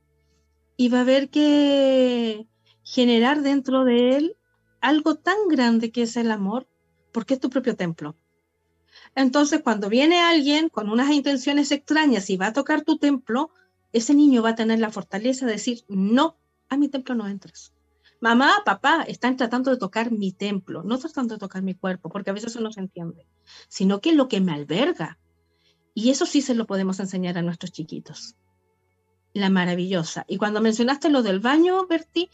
A: y va a haber que generar dentro de él algo tan grande que es el amor, porque es tu propio templo. Entonces, cuando viene alguien con unas intenciones extrañas y va a tocar tu templo, ese niño va a tener la fortaleza de decir, no, a mi templo no entres. Mamá, papá, están tratando de tocar mi templo, no tratando de tocar mi cuerpo, porque a veces eso no se entiende, sino que es lo que me alberga. Y eso sí se lo podemos enseñar a nuestros chiquitos la maravillosa. Y cuando mencionaste lo del baño, Berti,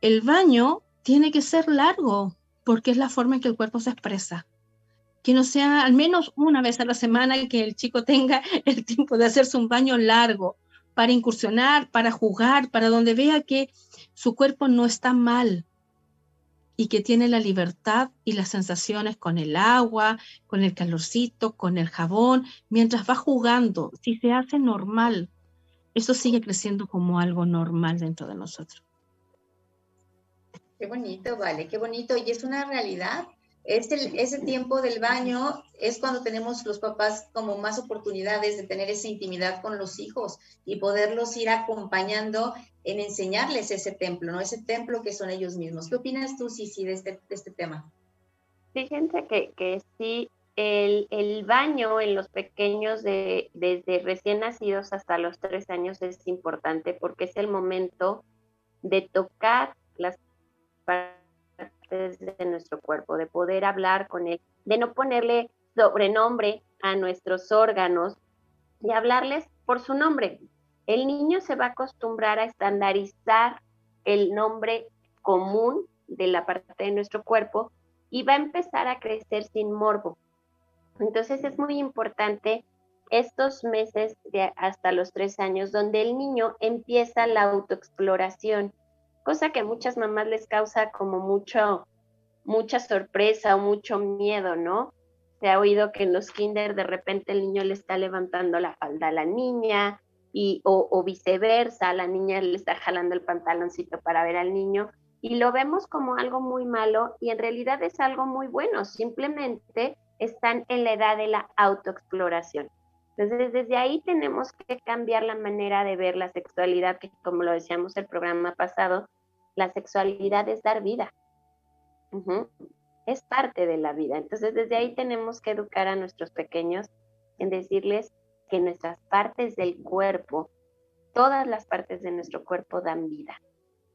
A: el baño tiene que ser largo porque es la forma en que el cuerpo se expresa. Que no sea al menos una vez a la semana que el chico tenga el tiempo de hacerse un baño largo para incursionar, para jugar, para donde vea que su cuerpo no está mal y que tiene la libertad y las sensaciones con el agua, con el calorcito, con el jabón, mientras va jugando, si se hace normal, eso sigue creciendo como algo normal dentro de nosotros.
B: Qué bonito, vale, qué bonito. Y es una realidad. Este, ese tiempo del baño es cuando tenemos los papás como más oportunidades de tener esa intimidad con los hijos y poderlos ir acompañando en enseñarles ese templo, ¿no? Ese templo que son ellos mismos. ¿Qué opinas tú, Sisi, de este, de este tema?
C: Fíjense que, que sí, el, baño en los pequeños de, desde recién nacidos hasta los tres años es importante porque es el momento de tocar las partes de nuestro cuerpo, de poder hablar con él, de no ponerle sobrenombre a nuestros órganos y hablarles por su nombre. El niño se va a acostumbrar a estandarizar el nombre común de la parte de nuestro cuerpo y va a empezar a crecer sin morbo. Entonces es muy importante estos meses de hasta los tres años donde el niño empieza la autoexploración, cosa que a muchas mamás les causa como mucho, mucha sorpresa o mucho miedo, ¿no? Se ha oído que en los kinder de repente el niño le está levantando la falda a la niña y, o, o viceversa, la niña le está jalando el pantaloncito para ver al niño y lo vemos como algo muy malo y en realidad es algo muy bueno, simplemente están en la edad de la autoexploración. Entonces, desde ahí tenemos que cambiar la manera de ver la sexualidad, que como lo decíamos el programa pasado, la sexualidad es dar vida. Es parte de la vida. Entonces, desde ahí tenemos que educar a nuestros pequeños en decirles que nuestras partes del cuerpo
G: todas las partes de nuestro cuerpo dan vida.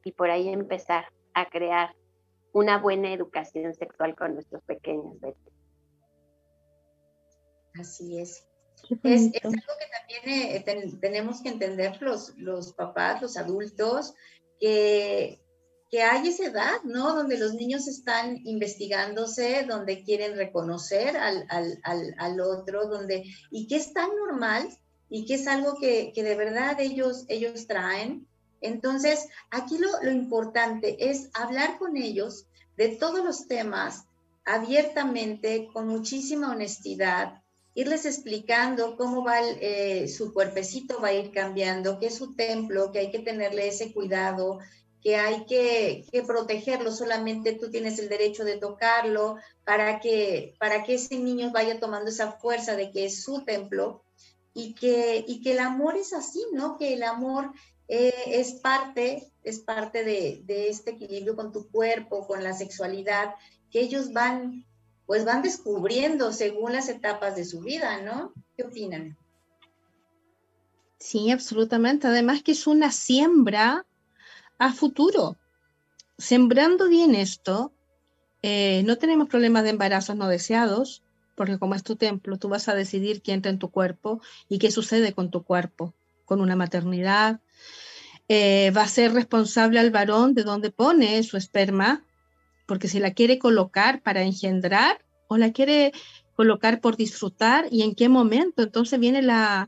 G: Y por ahí empezar a crear una buena educación sexual con nuestros pequeños.
B: Así es. Es, algo que también eh, tenemos que entender los, los papás, los adultos, que, que hay esa edad, ¿no? Donde los niños están investigándose, donde quieren reconocer al, al, al, al otro, donde, y que es tan normal y que es algo que, que, de verdad ellos, ellos traen. Entonces, aquí lo, lo importante es hablar con ellos de todos los temas abiertamente, con muchísima honestidad, irles explicando cómo va eh, su cuerpecito, va a ir cambiando, que es su templo, que hay que tenerle ese cuidado, que hay que, protegerlo, solamente tú tienes el derecho de tocarlo para que, para que ese niño vaya tomando esa fuerza de que es su templo y que, y que el amor es así, ¿no? Que el amor eh, es parte, es parte de este equilibrio con tu cuerpo, con la sexualidad, que ellos van pues van descubriendo según las etapas de su vida, ¿no? ¿Qué opinan?
A: Sí, absolutamente. Además que es una siembra a futuro. Sembrando bien esto, eh, no tenemos problemas de embarazos no deseados, porque como es tu templo, tú vas a decidir quién entra en tu cuerpo y qué sucede con tu cuerpo, con una maternidad. Eh, va a ser responsable al varón de dónde pone su esperma, porque si la quiere colocar para engendrar o la quiere colocar por disfrutar y en qué momento. Entonces viene la,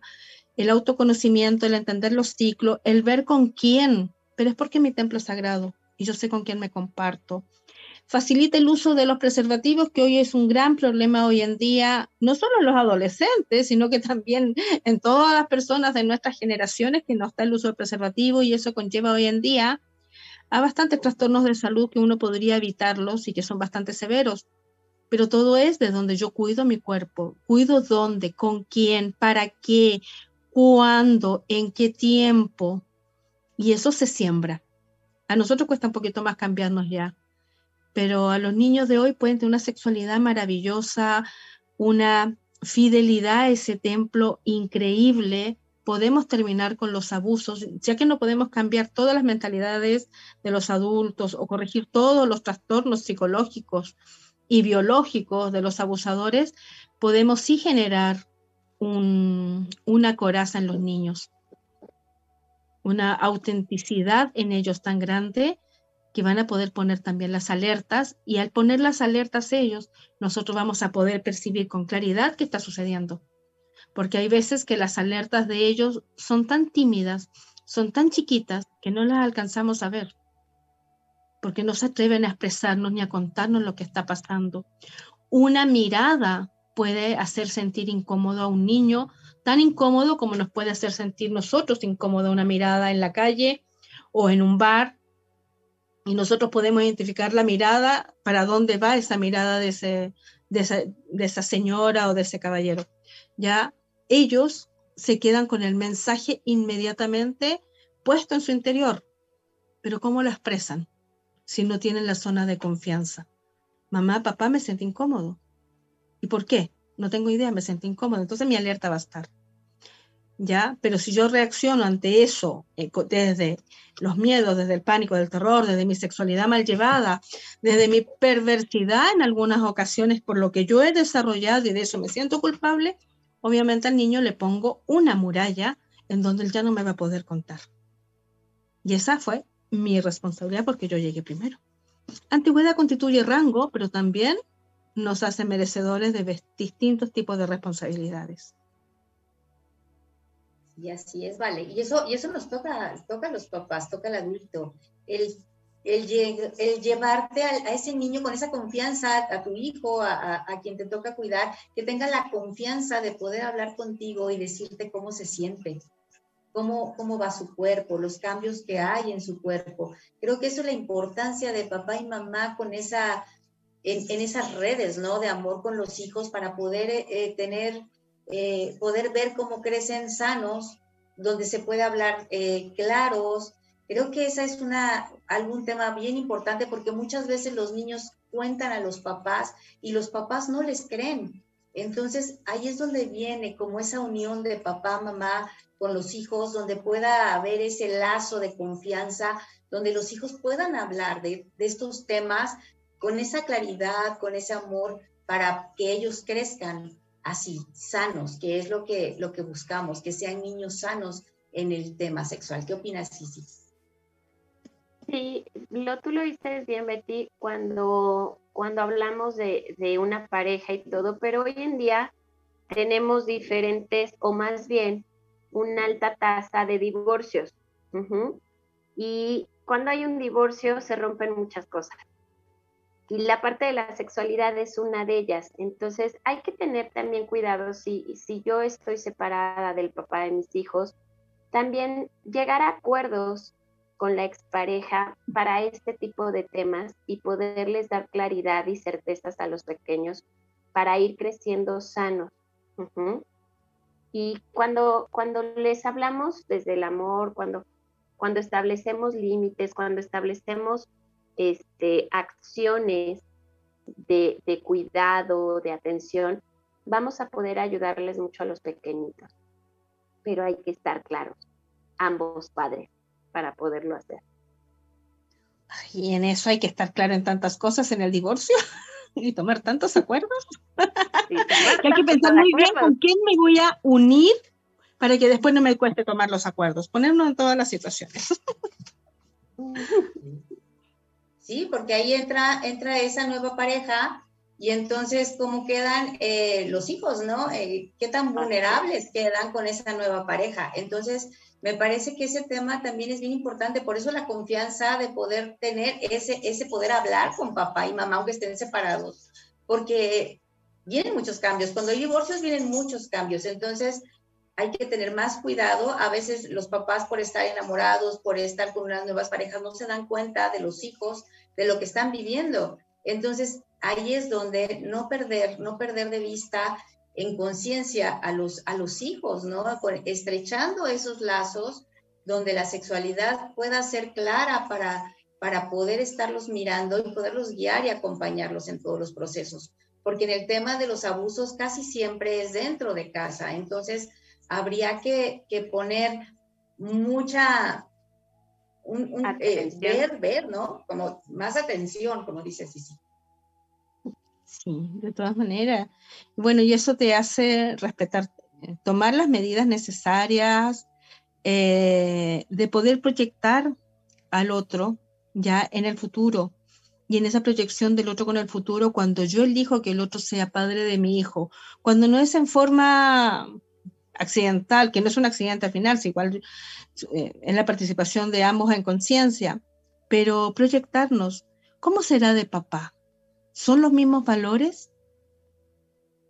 A: el autoconocimiento, el entender los ciclos, el ver con quién, pero es porque mi templo es sagrado y yo sé con quién me comparto. Facilita el uso de los preservativos, que hoy es un gran problema hoy en día, no solo en los adolescentes, sino que también en todas las personas de nuestras generaciones que no está el uso del preservativo y eso conlleva hoy en día a bastantes trastornos de salud que uno podría evitarlos y que son bastante severos. Pero todo es de donde yo cuido mi cuerpo, cuido dónde, con quién, para qué, cuándo, en qué tiempo. Y eso se siembra. A nosotros cuesta un poquito más cambiarnos ya, pero a los niños de hoy pueden tener una sexualidad maravillosa, una fidelidad a ese templo increíble, podemos terminar con los abusos, ya que no podemos cambiar todas las mentalidades de los adultos o corregir todos los trastornos psicológicos y biológicos de los abusadores, podemos sí generar una coraza en los niños, una autenticidad en ellos tan grande que van a poder poner también las alertas y al poner las alertas ellos, nosotros vamos a poder percibir con claridad qué está sucediendo porque hay veces que las alertas de ellos son tan tímidas, son tan chiquitas, que no las alcanzamos a ver, porque no se atreven a expresarnos ni a contarnos lo que está pasando. Una mirada puede hacer sentir incómodo a un niño, tan incómodo como nos puede hacer sentir nosotros incómodo una mirada en la calle o en un bar. Y nosotros podemos identificar la mirada, para dónde va esa mirada de, esa, de esa señora o de ese caballero. Ya ellos se quedan con el mensaje inmediatamente puesto en su interior. Pero ¿cómo lo expresan si no tienen la zona de confianza? Mamá, papá, me sentí incómodo. ¿Y por qué? No tengo idea, me sentí incómodo. Entonces mi alerta va a estar. ¿Ya? Pero si yo reacciono ante eso eh, desde los miedos, desde el pánico, del terror, desde mi sexualidad mal llevada, desde mi perversidad en algunas ocasiones por lo que yo he desarrollado y de eso me siento culpable, obviamente al niño le pongo una muralla en donde él ya no me va a poder contar. Y esa fue mi responsabilidad porque yo llegué primero. Antigüedad constituye rango, pero también nos hace merecedores de distintos tipos de responsabilidades.
B: Y así es, vale. Y eso, y eso nos toca, toca a los papás, toca al adulto. El el, llevarte a, ese niño con esa confianza, a tu hijo, a, quien te toca cuidar, que tenga la confianza de poder hablar contigo y decirte cómo se siente, cómo, cómo va su cuerpo, los cambios que hay en su cuerpo. Creo que eso es la importancia de papá y mamá con esa, en, esas redes, ¿no? De amor con los hijos para poder eh, tener, eh, poder ver cómo crecen sanos, donde se puede hablar eh, claros, Creo que esa es una, algún tema bien importante porque muchas veces los niños cuentan a los papás y los papás no les creen. Entonces, ahí es donde viene como esa unión de papá, mamá con los hijos, donde pueda haber ese lazo de confianza, donde los hijos puedan hablar de, de estos temas con esa claridad, con ese amor, para que ellos crezcan así, sanos, que es lo que, lo que buscamos, que sean niños sanos en el tema sexual. ¿Qué opinas, Sisi?
C: Sí, lo, tú lo dices bien, Betty, cuando, cuando hablamos de, de una pareja y todo, pero hoy en día tenemos diferentes, o más bien, una alta tasa de divorcios. Y cuando hay un divorcio se rompen muchas cosas. Y la parte de la sexualidad es una de ellas. Entonces hay que tener también cuidado si, si yo estoy separada del papá de mis hijos, también llegar a acuerdos con la expareja para este tipo de temas y poderles dar claridad y certezas a los pequeños para ir creciendo sanos. Y cuando, cuando les hablamos desde el amor, cuando, cuando establecemos límites, cuando establecemos este, acciones de, de cuidado, de atención, vamos a poder ayudarles mucho a los pequeñitos. Pero hay que estar claros, ambos padres, para poderlo hacer.
A: Y en eso hay que estar claro en tantas cosas en el divorcio y tomar tantos acuerdos. hay que pensar muy bien con quién me voy a unir para que después no me cueste tomar los acuerdos, ponernos en todas las situaciones.
B: ¿sí? Porque ahí entra, entra esa nueva pareja y entonces cómo quedan eh, los hijos, ¿no? Eh, ¿Qué tan vulnerables quedan con esa nueva pareja? Entonces, me parece que ese tema también es bien importante, por eso la confianza de poder tener ese, ese poder hablar con papá y mamá, aunque estén separados, porque vienen muchos cambios, cuando hay divorcios vienen muchos cambios, entonces hay que tener más cuidado. A veces los papás por estar enamorados, por estar con unas nuevas parejas, no se dan cuenta de los hijos, de lo que están viviendo. Entonces, ahí es donde no perder, no perder de vista en conciencia a los, a los hijos, ¿no? Estrechando esos lazos donde la sexualidad pueda ser clara para, para poder estarlos mirando y poderlos guiar y acompañarlos en todos los procesos. Porque en el tema de los abusos casi siempre es dentro de casa. Entonces, habría que, poner mucha, un, eh, ver, ver, ¿no? Como más atención, como dice Sisi.
A: Sí, de todas maneras. Bueno, y eso te hace respetar, eh, tomar las medidas necesarias eh, de poder proyectar al otro ya en el futuro y en esa proyección del otro con el futuro cuando yo elijo que el otro sea padre de mi hijo, cuando no es en forma accidental, que no es un accidente al final, si igual eh, es la participación de ambos en conciencia, pero proyectarnos, ¿cómo será de papá? ¿Son los mismos valores?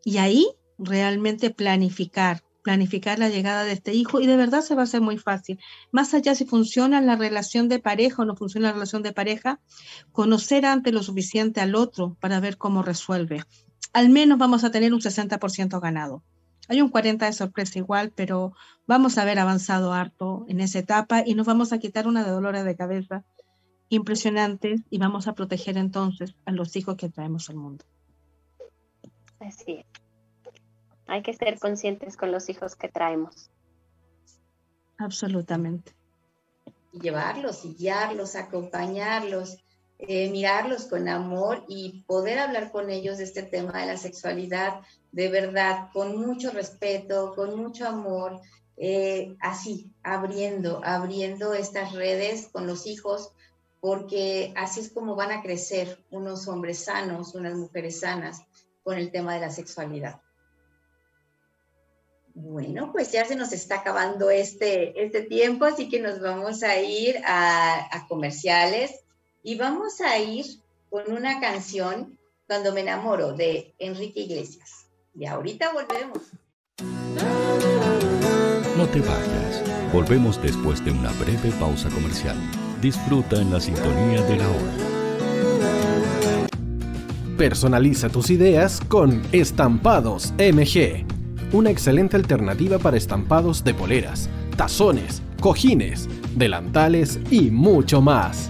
A: Y ahí realmente planificar, planificar la llegada de este hijo y de verdad se va a hacer muy fácil. Más allá si funciona la relación de pareja o no funciona la relación de pareja, conocer antes lo suficiente al otro para ver cómo resuelve. Al menos vamos a tener un 60% ganado. Hay un 40 de sorpresa igual, pero vamos a haber avanzado harto en esa etapa y nos vamos a quitar una de dolores de cabeza impresionantes y vamos a proteger entonces a los hijos que traemos al mundo.
C: Así es. Hay que ser conscientes con los hijos que traemos.
A: Absolutamente.
B: Y llevarlos y guiarlos, acompañarlos, eh, mirarlos con amor y poder hablar con ellos de este tema de la sexualidad, de verdad, con mucho respeto, con mucho amor, eh, así, abriendo, abriendo estas redes con los hijos, porque así es como van a crecer unos hombres sanos, unas mujeres sanas con el tema de la sexualidad. Bueno, pues ya se nos está acabando este, este tiempo, así que nos vamos a ir a, a comerciales y vamos a ir con una canción, Cuando me enamoro, de Enrique Iglesias. Y ahorita volvemos.
E: No te vayas. Volvemos después de una breve pausa comercial. Disfruta en la sintonía de la hora.
F: Personaliza tus ideas con Estampados MG. Una excelente alternativa para estampados de poleras, tazones, cojines, delantales y mucho más.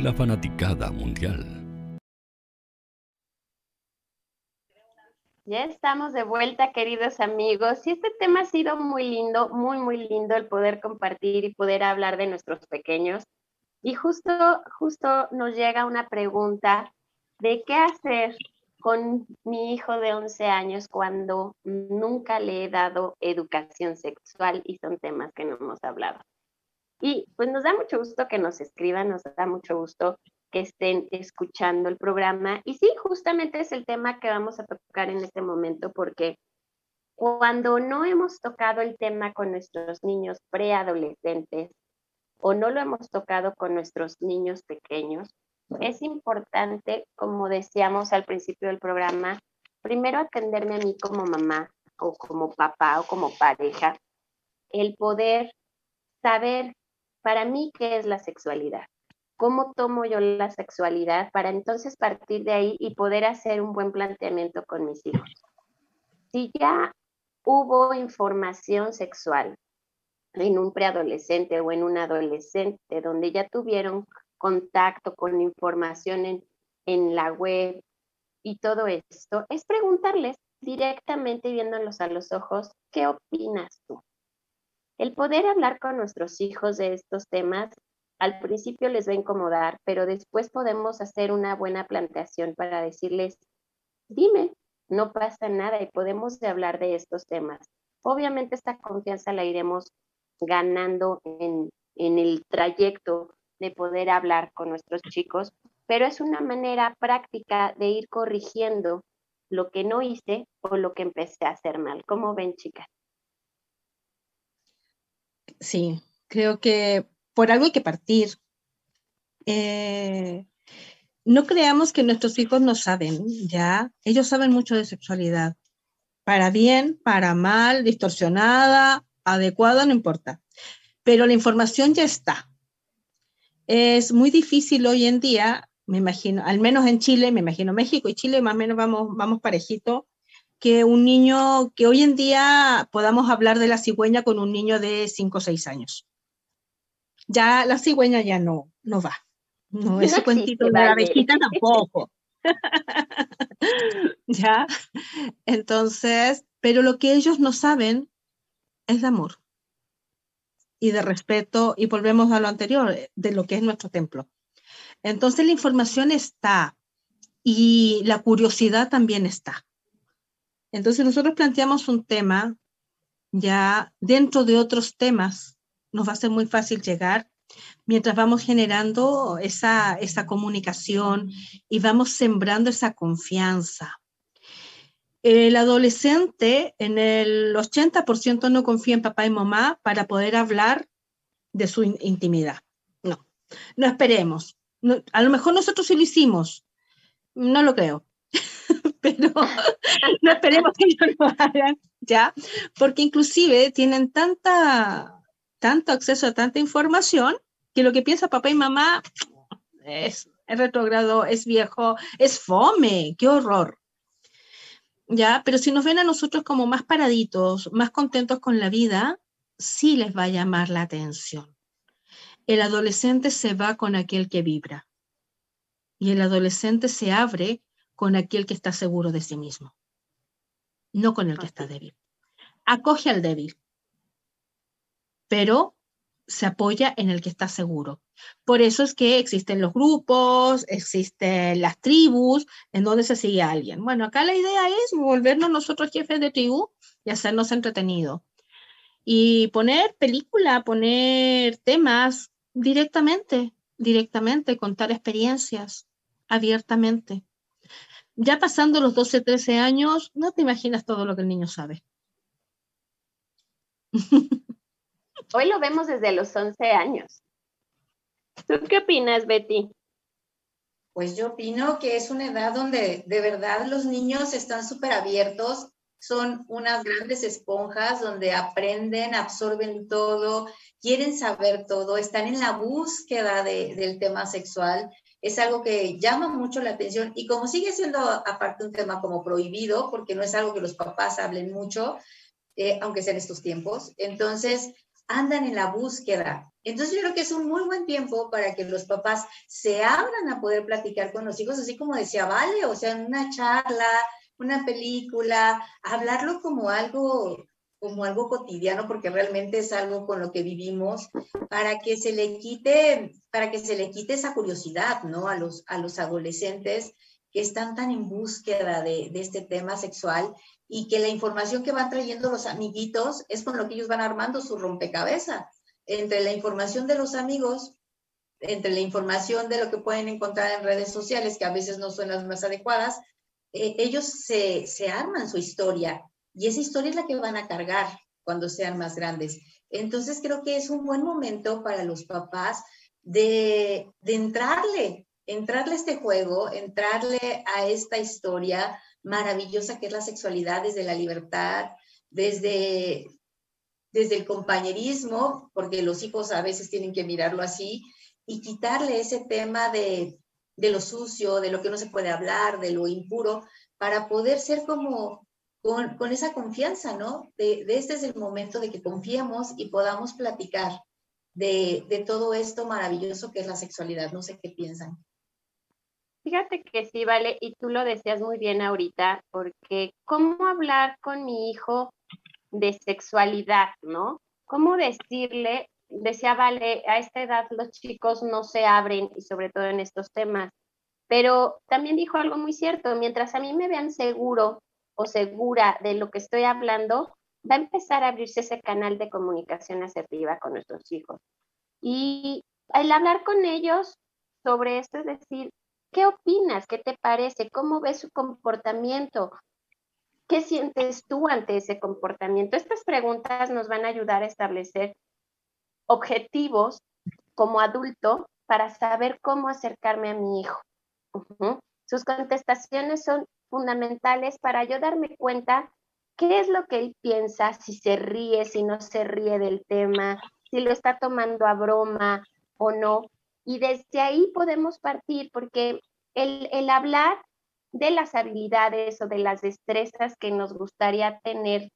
E: la fanaticada mundial.
C: Ya estamos de vuelta, queridos amigos. Y este tema ha sido muy lindo, muy, muy lindo el poder compartir y poder hablar de nuestros pequeños. Y justo, justo nos llega una pregunta de qué hacer con mi hijo de 11 años cuando nunca le he dado educación sexual y son temas que no hemos hablado. Y pues nos da mucho gusto que nos escriban, nos da mucho gusto que estén escuchando el programa. Y sí, justamente es el tema que vamos a tocar en este momento, porque cuando no hemos tocado el tema con nuestros niños preadolescentes o no lo hemos tocado con nuestros niños pequeños, es importante, como decíamos al principio del programa, primero atenderme a mí como mamá o como papá o como pareja, el poder saber para mí qué es la sexualidad cómo tomo yo la sexualidad para entonces partir de ahí y poder hacer un buen planteamiento con mis hijos. Si ya hubo información sexual en un preadolescente o en un adolescente donde ya tuvieron contacto con información en, en la web y todo esto, es preguntarles directamente viéndolos a los ojos, ¿qué opinas tú? El poder hablar con nuestros hijos de estos temas al principio les va a incomodar, pero después podemos hacer una buena planteación para decirles, dime, no pasa nada y podemos hablar de estos temas. Obviamente esta confianza la iremos ganando en, en el trayecto de poder hablar con nuestros chicos, pero es una manera práctica de ir corrigiendo lo que no hice o lo que empecé a hacer mal. ¿Cómo ven, chicas?
A: Sí, creo que por algo hay que partir. Eh, no creamos que nuestros hijos no saben, ¿ya? Ellos saben mucho de sexualidad. Para bien, para mal, distorsionada, adecuada, no importa. Pero la información ya está. Es muy difícil hoy en día, me imagino, al menos en Chile, me imagino México y Chile más o menos vamos, vamos parejito, que un niño, que hoy en día podamos hablar de la cigüeña con un niño de 5 o 6 años ya la cigüeña ya no, no va. No, ese cuentito de la abejita tampoco. ¿Ya? Entonces, pero lo que ellos no saben es de amor y de respeto, y volvemos a lo anterior, de lo que es nuestro templo. Entonces la información está y la curiosidad también está. Entonces nosotros planteamos un tema ya dentro de otros temas nos va a ser muy fácil llegar mientras vamos generando esa, esa comunicación y vamos sembrando esa confianza. El adolescente en el 80% no confía en papá y mamá para poder hablar de su intimidad. No, no esperemos. a lo mejor nosotros sí lo hicimos, no lo creo, pero no esperemos que lo hagan, ¿ya? Porque inclusive tienen tanta tanto acceso a tanta información que lo que piensa papá y mamá es retrogrado, es viejo, es fome, qué horror. Ya, pero si nos ven a nosotros como más paraditos, más contentos con la vida, sí les va a llamar la atención. El adolescente se va con aquel que vibra y el adolescente se abre con aquel que está seguro de sí mismo, no con el que está débil. Acoge al débil, pero se apoya en el que está seguro. Por eso es que existen los grupos, existen las tribus, en donde se sigue a alguien. Bueno, acá la idea es volvernos nosotros jefes de tribu y hacernos entretenido. Y poner película, poner temas directamente, directamente, contar experiencias abiertamente. Ya pasando los 12, 13 años, no te imaginas todo lo que el niño sabe.
C: Hoy lo vemos desde los 11 años. ¿Tú qué opinas, Betty?
B: Pues yo opino que es una edad donde de verdad los niños están súper abiertos, son unas grandes esponjas donde aprenden, absorben todo, quieren saber todo, están en la búsqueda del tema sexual. Es algo que llama mucho la atención y como sigue siendo aparte un tema como prohibido, porque no es algo que los papás hablen mucho, eh, aunque sean estos tiempos, entonces andan en la búsqueda. Entonces yo creo que es un muy buen tiempo para que los papás se abran a poder platicar con los hijos, así como decía Vale, o sea, en una charla, una película, hablarlo como algo como algo cotidiano porque realmente es algo con lo que vivimos para que se le quite para que se le quite esa curiosidad, ¿no? A los a los adolescentes que están tan en búsqueda de, de este tema sexual y que la información que van trayendo los amiguitos es con lo que ellos van armando su rompecabezas. Entre la información de los amigos, entre la información de lo que pueden encontrar en redes sociales, que a veces no son las más adecuadas, eh, ellos se, se arman su historia y esa historia es la que van a cargar cuando sean más grandes. Entonces creo que es un buen momento para los papás de, entrarle, entrarle a este juego, entrarle a esta historia, maravillosa que es la sexualidad desde la libertad, desde, desde el compañerismo, porque los hijos a veces tienen que mirarlo así, y quitarle ese tema de, de lo sucio, de lo que no se puede hablar, de lo impuro, para poder ser como con, esa confianza, ¿no? De, este es el momento de que confiemos y podamos platicar de, de todo esto maravilloso que es la sexualidad. No sé qué piensan.
C: Fíjate que sí, vale, y tú lo decías muy bien ahorita, porque cómo hablar con mi hijo de sexualidad, ¿no? ¿Cómo decirle? Decía, vale, a esta edad los chicos no se abren y sobre todo en estos temas, pero también dijo algo muy cierto, mientras a mí me vean seguro o segura de lo que estoy hablando, va a empezar a abrirse ese canal de comunicación asertiva con nuestros hijos. Y el hablar con ellos sobre esto, es decir, ¿Qué opinas? ¿Qué te parece? ¿Cómo ves su comportamiento? ¿Qué sientes tú ante ese comportamiento? Estas preguntas nos van a ayudar a establecer objetivos como adulto para saber cómo acercarme a mi hijo. Sus contestaciones son fundamentales para yo darme cuenta qué es lo que él piensa, si se ríe, si no se ríe del tema, si lo está tomando a broma o no. Y desde ahí podemos partir porque el, hablar de las habilidades o de las destrezas que nos gustaría tener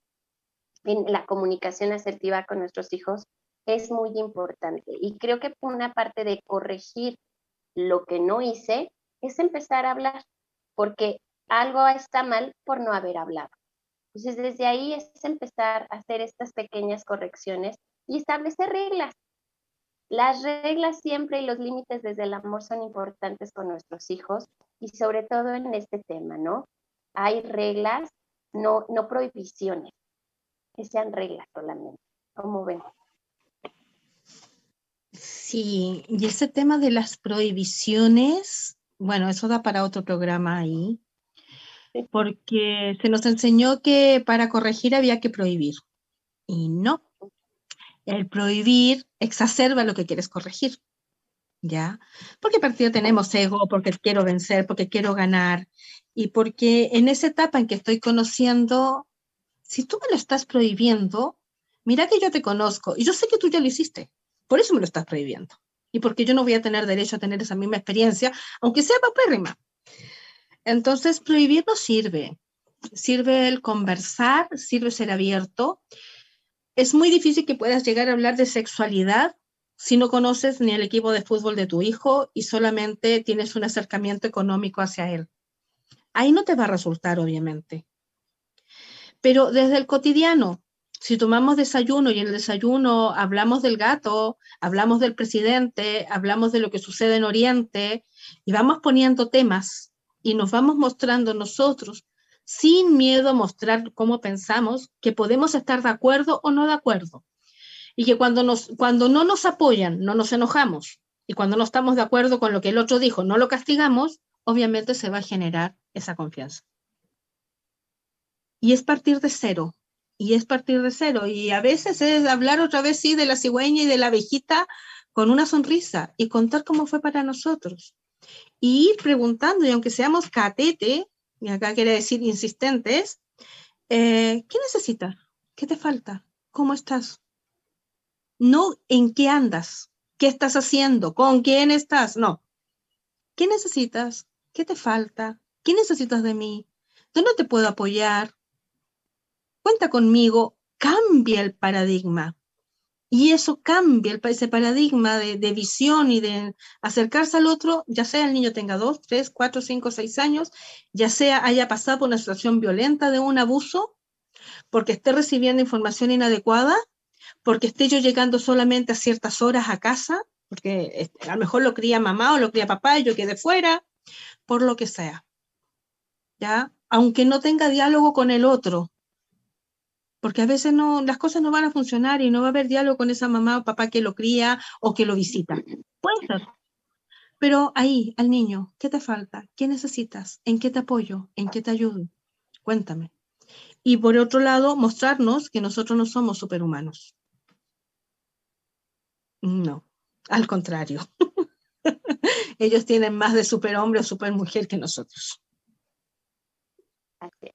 C: en la comunicación asertiva con nuestros hijos es muy importante. Y creo que una parte de corregir lo que no hice es empezar a hablar, porque algo está mal por no haber hablado. Entonces, desde ahí es empezar a hacer estas pequeñas correcciones y establecer reglas. Las reglas siempre y los límites desde el amor son importantes con nuestros hijos y sobre todo en este tema, ¿no? Hay reglas, no, no prohibiciones, que sean reglas solamente. ¿Cómo ven?
A: Sí, y ese tema de las prohibiciones, bueno, eso da para otro programa ahí, porque se nos enseñó que para corregir había que prohibir. Y no, el prohibir exacerba lo que quieres corregir. ¿Ya? Porque partido tenemos ego, porque quiero vencer, porque quiero ganar y porque en esa etapa en que estoy conociendo, si tú me lo estás prohibiendo, mira que yo te conozco y yo sé que tú ya lo hiciste, por eso me lo estás prohibiendo y porque yo no voy a tener derecho a tener esa misma experiencia, aunque sea papérrima. Entonces, prohibir no sirve. Sirve el conversar, sirve ser abierto es muy difícil que puedas llegar a hablar de sexualidad si no conoces ni el equipo de fútbol de tu hijo y solamente tienes un acercamiento económico hacia él. Ahí no te va a resultar, obviamente. Pero desde el cotidiano, si tomamos desayuno y en el desayuno hablamos del gato, hablamos del presidente, hablamos de lo que sucede en Oriente y vamos poniendo temas y nos vamos mostrando nosotros sin miedo a mostrar cómo pensamos, que podemos estar de acuerdo o no de acuerdo. Y que cuando, nos, cuando no nos apoyan, no nos enojamos. Y cuando no estamos de acuerdo con lo que el otro dijo, no lo castigamos, obviamente se va a generar esa confianza. Y es partir de cero. y es partir de cero. Y a veces es hablar otra vez, sí, de la cigüeña y de la abejita con una sonrisa y contar cómo fue para nosotros. Y ir preguntando, y aunque seamos catete, y acá quiere decir insistentes, eh, ¿qué necesitas? ¿Qué te falta? ¿Cómo estás? No en qué andas, qué estás haciendo, con quién estás, no. ¿Qué necesitas? ¿Qué te falta? ¿Qué necesitas de mí? ¿Dónde te puedo apoyar? Cuenta conmigo, cambia el paradigma. Y eso cambia el, ese paradigma de, visión y de acercarse al otro, ya sea el niño tenga dos, tres, cuatro, cinco, seis años, ya sea haya pasado por una situación violenta de un abuso, porque esté recibiendo información inadecuada, porque esté yo llegando solamente a ciertas horas a casa, porque este, a lo mejor lo cría mamá o lo cría papá y yo quedé fuera, por lo que sea. ¿Ya? Aunque no tenga diálogo con el otro, porque a veces no, las cosas no van a funcionar y no va a haber diálogo con esa mamá o papá que lo cría o que lo visita. Puede ser. Pero ahí, al niño, ¿qué te falta? ¿Qué necesitas? ¿En qué te apoyo? ¿En qué te ayudo? Cuéntame. Y por otro lado, mostrarnos que nosotros no somos superhumanos. No, al contrario. Ellos tienen más de superhombre o supermujer que nosotros.
C: Así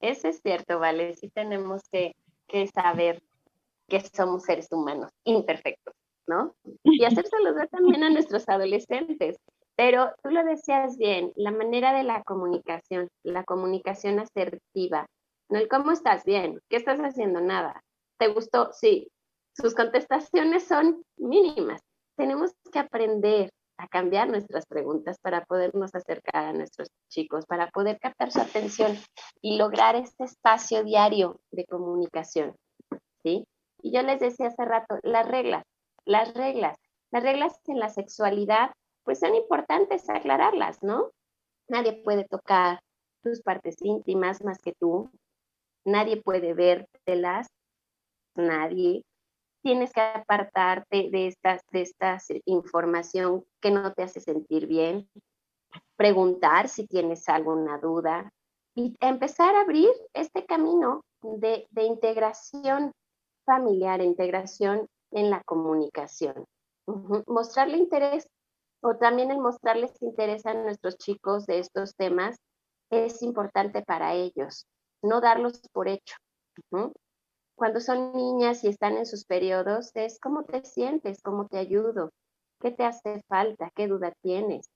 C: eso es cierto, vale, sí tenemos que, saber que somos seres humanos imperfectos, ¿no? Y hacérselo ver también a nuestros adolescentes. Pero tú lo decías bien, la manera de la comunicación, la comunicación asertiva, no el cómo estás bien, qué estás haciendo, nada. ¿Te gustó? Sí. Sus contestaciones son mínimas. Tenemos que aprender a cambiar nuestras preguntas para podernos acercar a nuestros chicos, para poder captar su atención y lograr este espacio diario de comunicación. ¿sí? Y yo les decía hace rato, las reglas, las reglas, las reglas en la sexualidad, pues son importantes aclararlas, ¿no? Nadie puede tocar tus partes íntimas más que tú, nadie puede vértelas, nadie, tienes que apartarte de estas, de estas información que no te hace sentir bien, preguntar si tienes alguna duda y empezar a abrir este camino de, de integración familiar, integración en la comunicación. Mostrarle interés o también el mostrarles interés a nuestros chicos de estos temas es importante para ellos, no darlos por hecho cuando son niñas y están en sus periodos, es cómo te sientes, cómo te ayudo, qué te hace falta, qué duda tienes.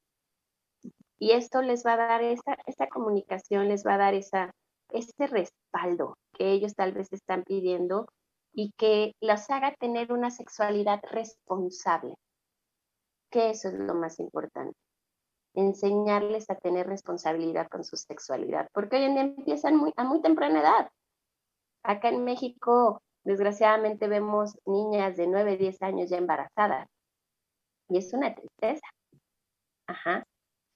C: Y esto les va a dar esa, esa comunicación, les va a dar esa, ese respaldo que ellos tal vez están pidiendo y que los haga tener una sexualidad responsable, que eso es lo más importante enseñarles a tener responsabilidad con su sexualidad, porque hoy en día empiezan a muy temprana edad. Acá en México, desgraciadamente, vemos niñas de 9, 10 años ya embarazadas. Y es una tristeza. Ajá.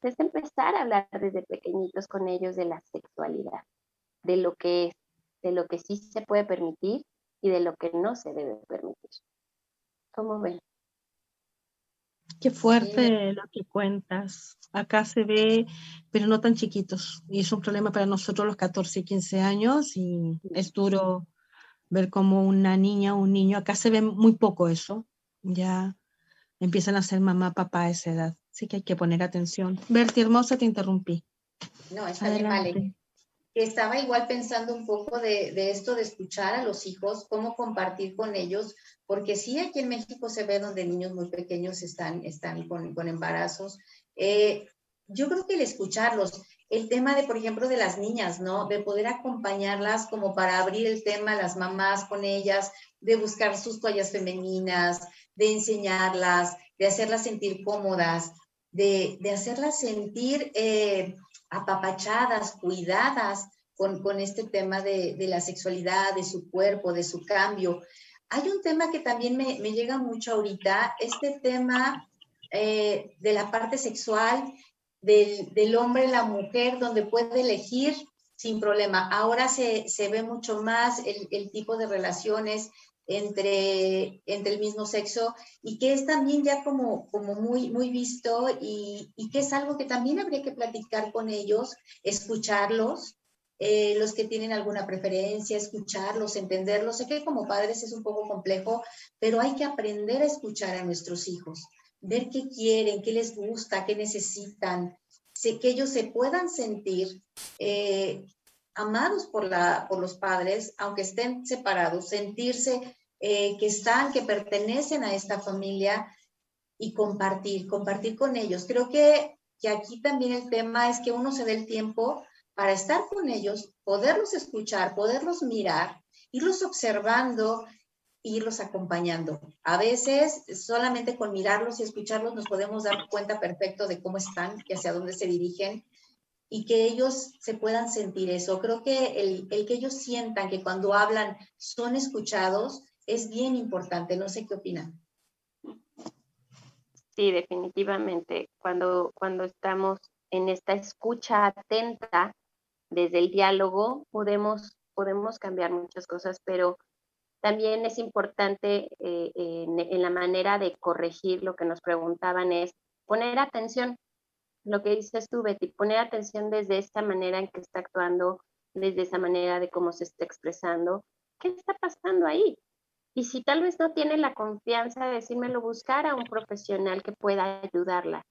C: Es empezar a hablar desde pequeñitos con ellos de la sexualidad, de lo que es, de lo que sí se puede permitir y de lo que no se debe permitir. ¿Cómo ven?
A: Qué fuerte lo que cuentas. Acá se ve, pero no tan chiquitos. Y es un problema para nosotros los 14 y 15 años y es duro ver como una niña o un niño, acá se ve muy poco eso. Ya empiezan a ser mamá, papá a esa edad. Así que hay que poner atención. Berti, hermosa, te interrumpí.
B: No, está bien, vale. Estaba igual pensando un poco de, esto de escuchar a los hijos, cómo compartir con ellos, porque sí aquí en México se ve donde niños muy pequeños están, están con, con embarazos. Eh, yo creo que el escucharlos, el tema de, por ejemplo, de las niñas, ¿no? De poder acompañarlas como para abrir el tema, las mamás con ellas, de buscar sus toallas femeninas, de enseñarlas, de hacerlas sentir cómodas, de, de hacerlas sentir eh, apapachadas, cuidadas con, con este tema de, de, la sexualidad, de su cuerpo, de su cambio. Hay un tema que también me, me llega mucho ahorita, este tema eh, de la parte sexual del, del, hombre la mujer, donde puede elegir sin problema. Ahora se, se ve mucho más el, el, tipo de relaciones entre, entre el mismo sexo y que es también ya como, como muy, muy visto y, y que es algo que también habría que platicar con ellos, escucharlos eh, los que tienen alguna preferencia, escucharlos, entenderlos. Sé que como padres es un poco complejo, pero hay que aprender a escuchar a nuestros hijos, ver qué quieren, qué les gusta, qué necesitan, que ellos se puedan sentir eh, amados por, la, por los padres, aunque estén separados, sentirse eh, que están, que pertenecen a esta familia y compartir, compartir con ellos. Creo que, que aquí también el tema es que uno se dé el tiempo para estar con ellos, poderlos escuchar, poderlos mirar, irlos observando, irlos acompañando. A veces solamente con mirarlos y escucharlos nos podemos dar cuenta perfecto de cómo están y hacia dónde se dirigen y que ellos se puedan sentir eso. Creo que el, el que ellos sientan que cuando hablan son escuchados es bien importante. No sé qué opinan.
C: Sí, definitivamente. Cuando, cuando estamos en esta escucha atenta desde el diálogo, podemos, podemos cambiar muchas cosas, pero también es importante eh, en, en, la manera de corregir lo que nos preguntaban es poner atención, lo que dices tú, Betty, poner atención desde esta manera en que está actuando, desde esa manera de cómo se está expresando, ¿qué está pasando ahí? Y si tal vez no tiene la confianza de decírmelo, buscar a un profesional que pueda ayudarla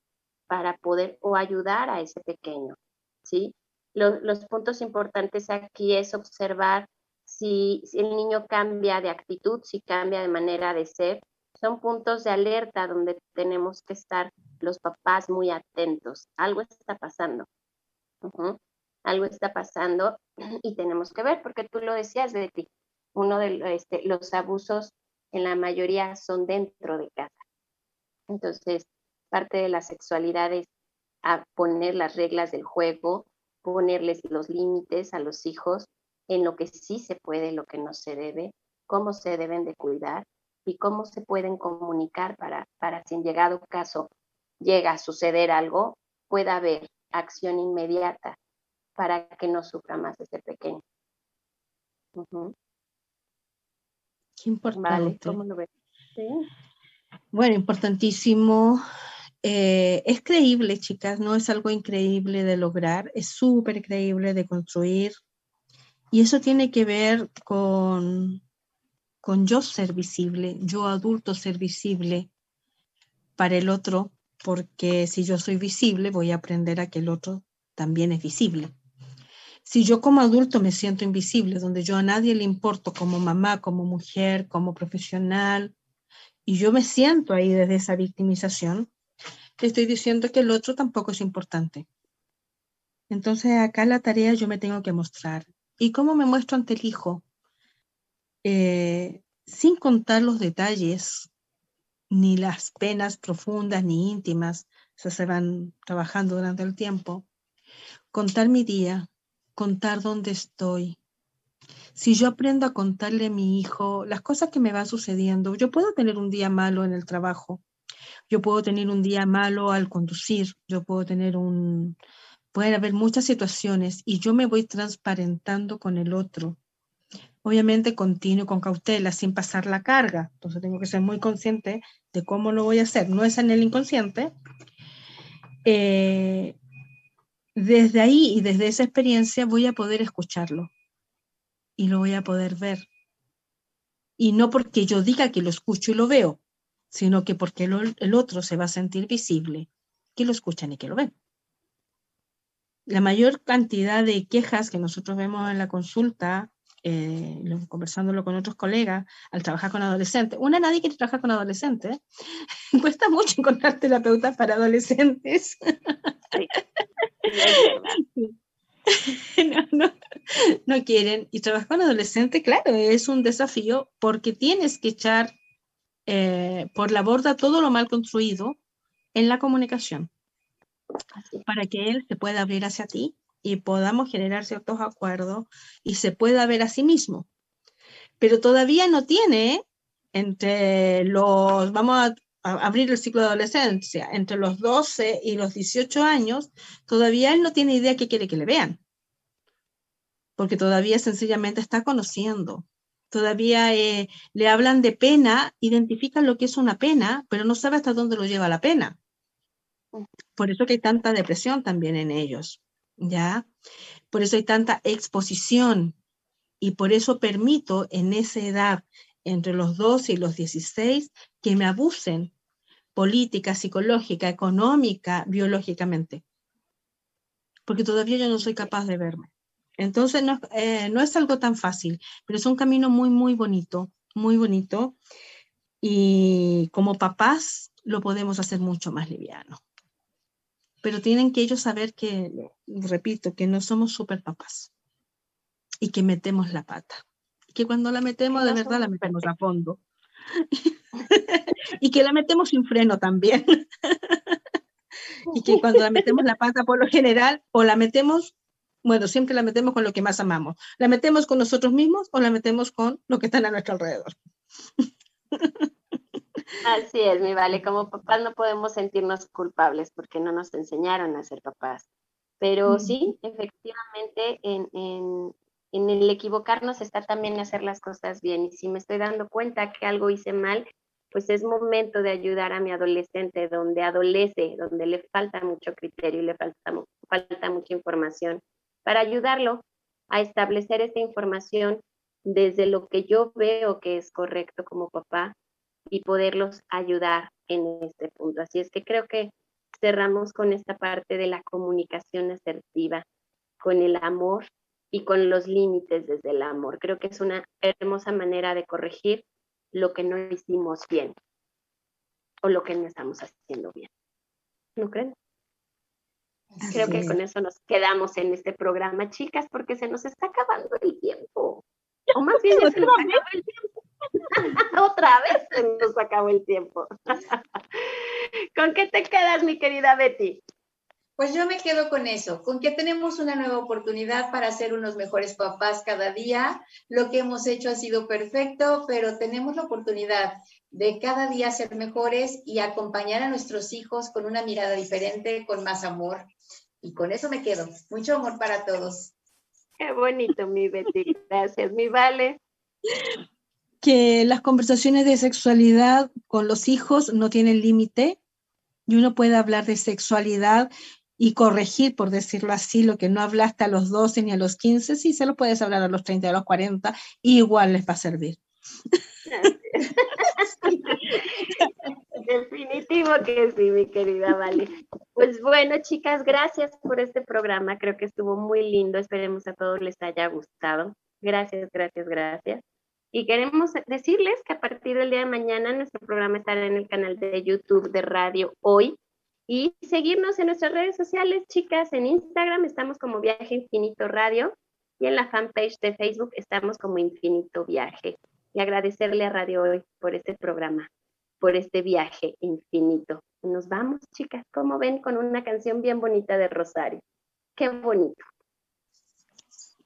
C: para poder o ayudar a ese pequeño, ¿sí? los puntos importantes aquí es observar si, el niño cambia de actitud, si cambia de manera de ser. Son puntos de alerta donde tenemos que estar los papás muy atentos. Algo está pasando. Algo está pasando y tenemos que ver, porque tú lo decías, de ti. Uno de este, los abusos en la mayoría son dentro de casa. Entonces, parte de la sexualidad es a poner las reglas del juego, ponerles los límites a los hijos en lo que sí se puede, lo que no se debe, cómo se deben de cuidar y cómo se pueden comunicar para, para si en llegado caso llega a suceder algo, pueda haber acción inmediata para que no sufra más ese pequeño.
A: Qué importante. ¿cómo lo ves? Bueno, importantísimo. Eh, es creíble, chicas, no es algo increíble de lograr, es súper creíble de construir. Y eso tiene que ver con, con yo ser visible, yo adulto ser visible para el otro, porque si yo soy visible, voy a aprender a que el otro también es visible. Si yo como adulto me siento invisible, donde yo a nadie le importo como mamá, como mujer, como profesional, y yo me siento ahí desde esa victimización, estoy diciendo que el otro tampoco es importante. Entonces acá la tarea yo me tengo que mostrar. ¿Y cómo me muestro ante el hijo? Eh, sin contar los detalles ni las penas profundas ni íntimas, esas se van trabajando durante el tiempo. Contar mi día, contar dónde estoy. Si yo aprendo a contarle a mi hijo las cosas que me van sucediendo, yo puedo tener un día malo en el trabajo, yo puedo tener un día malo al conducir, yo puedo tener un, pueden haber muchas situaciones y yo me voy transparentando con el otro obviamente continuo con cautela, sin pasar la carga. Entonces tengo que ser muy consciente de cómo lo voy a hacer. No es en el inconsciente. Eh, desde ahí y desde esa experiencia voy a poder escucharlo y lo voy a poder ver. Y no porque yo diga que lo escucho y lo veo, sino que porque el otro se va a sentir visible, que lo escuchan y que lo ven. La mayor cantidad de quejas que nosotros vemos en la consulta eh, conversándolo con otros colegas, al trabajar con adolescentes. Una, nadie quiere trabajar con adolescentes. Cuesta mucho encontrar terapeutas para adolescentes. no, no, quieren. Y trabajar con adolescentes, claro, es un desafío porque tienes que echar eh, por la borda todo lo mal construido en la comunicación para que él se pueda abrir hacia ti y podamos generar ciertos acuerdos y se pueda ver a sí mismo. Pero todavía no tiene entre los, vamos a, abrir el ciclo de adolescencia, entre los 12 y los 18 años, todavía él no tiene idea qué quiere que le vean. Porque todavía sencillamente está conociendo. Todavía eh, le hablan de pena, identifican lo que es una pena, pero no sabe hasta dónde lo lleva la pena. Por eso que hay tanta depresión también en ellos ¿ya? Por eso hay tanta exposición y por eso permito en esa edad, entre los 12 y los 16, que me abusen política, psicológica, económica, biológicamente. Porque todavía yo no soy capaz de verme. Entonces no, eh, no es algo tan fácil, pero es un camino muy, muy bonito, muy bonito. Y como papás lo podemos hacer mucho más liviano. Pero tienen que ellos saber que, repito, que no somos super papás y que metemos la pata. Que cuando la metemos, de verdad la metemos a fondo. y que la metemos sin freno también. y que cuando la metemos la pata, por lo general, o la metemos, bueno, siempre la metemos con lo que más amamos. La metemos con nosotros mismos o la metemos con lo que están a nuestro alrededor.
C: Así es, mi vale. Como papás no podemos sentirnos culpables porque no nos enseñaron a ser papás. Pero sí, efectivamente, en, en, en el equivocarnos está también hacer las cosas bien. Y si me estoy dando cuenta que algo hice mal, pues es momento de ayudar a mi adolescente donde adolece, donde le falta mucho criterio y le falta, mucha información, para ayudarlo a establecer esta información desde lo que yo veo que es correcto como papá y poderlos ayudar en este punto. Así es que creo que cerramos con esta parte de la comunicación asertiva, con el amor y con los límites desde el amor. Creo que es una hermosa manera de corregir lo que no hicimos bien o lo que no estamos haciendo bien. ¿No creen? Creo que con eso nos quedamos en este programa, chicas, porque se nos está acabando el tiempo. O más bien se nos acabó el tiempo. Otra vez se nos acabó el tiempo. ¿Con qué te quedas, mi querida Betty?
H: Pues yo me quedo con eso, con que tenemos una nueva oportunidad para ser unos mejores papás cada día. Lo que hemos hecho ha sido perfecto, pero tenemos la oportunidad de cada día ser mejores y acompañar a nuestros hijos con una mirada diferente, con más amor. Y con eso me quedo. Mucho amor para todos.
C: Qué bonito, mi Betty. Gracias, mi Vale.
A: Que las conversaciones de sexualidad con los hijos no tienen límite y uno puede hablar de sexualidad y corregir, por decirlo así, lo que no hablaste a los 12 ni a los 15, sí, se lo puedes hablar a los 30, a los 40, igual les va a servir.
C: Definitivo que sí, mi querida Vale. Pues bueno, chicas, gracias por este programa. Creo que estuvo muy lindo. Esperemos a todos les haya gustado. Gracias, gracias, gracias. Y queremos decirles que a partir del día de mañana nuestro programa estará en el canal de YouTube de Radio Hoy y seguirnos en nuestras redes sociales, chicas. En Instagram estamos como Viaje Infinito Radio y en la fanpage de Facebook estamos como Infinito Viaje. Y agradecerle a Radio Hoy por este programa, por este viaje infinito. Nos vamos, chicas, como ven, con una canción bien bonita de Rosario. Qué bonito.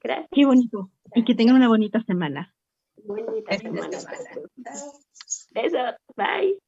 A: Gracias. Qué bonito. Y que tengan una bonita semana.
C: Bonita semana. Eso. Bye.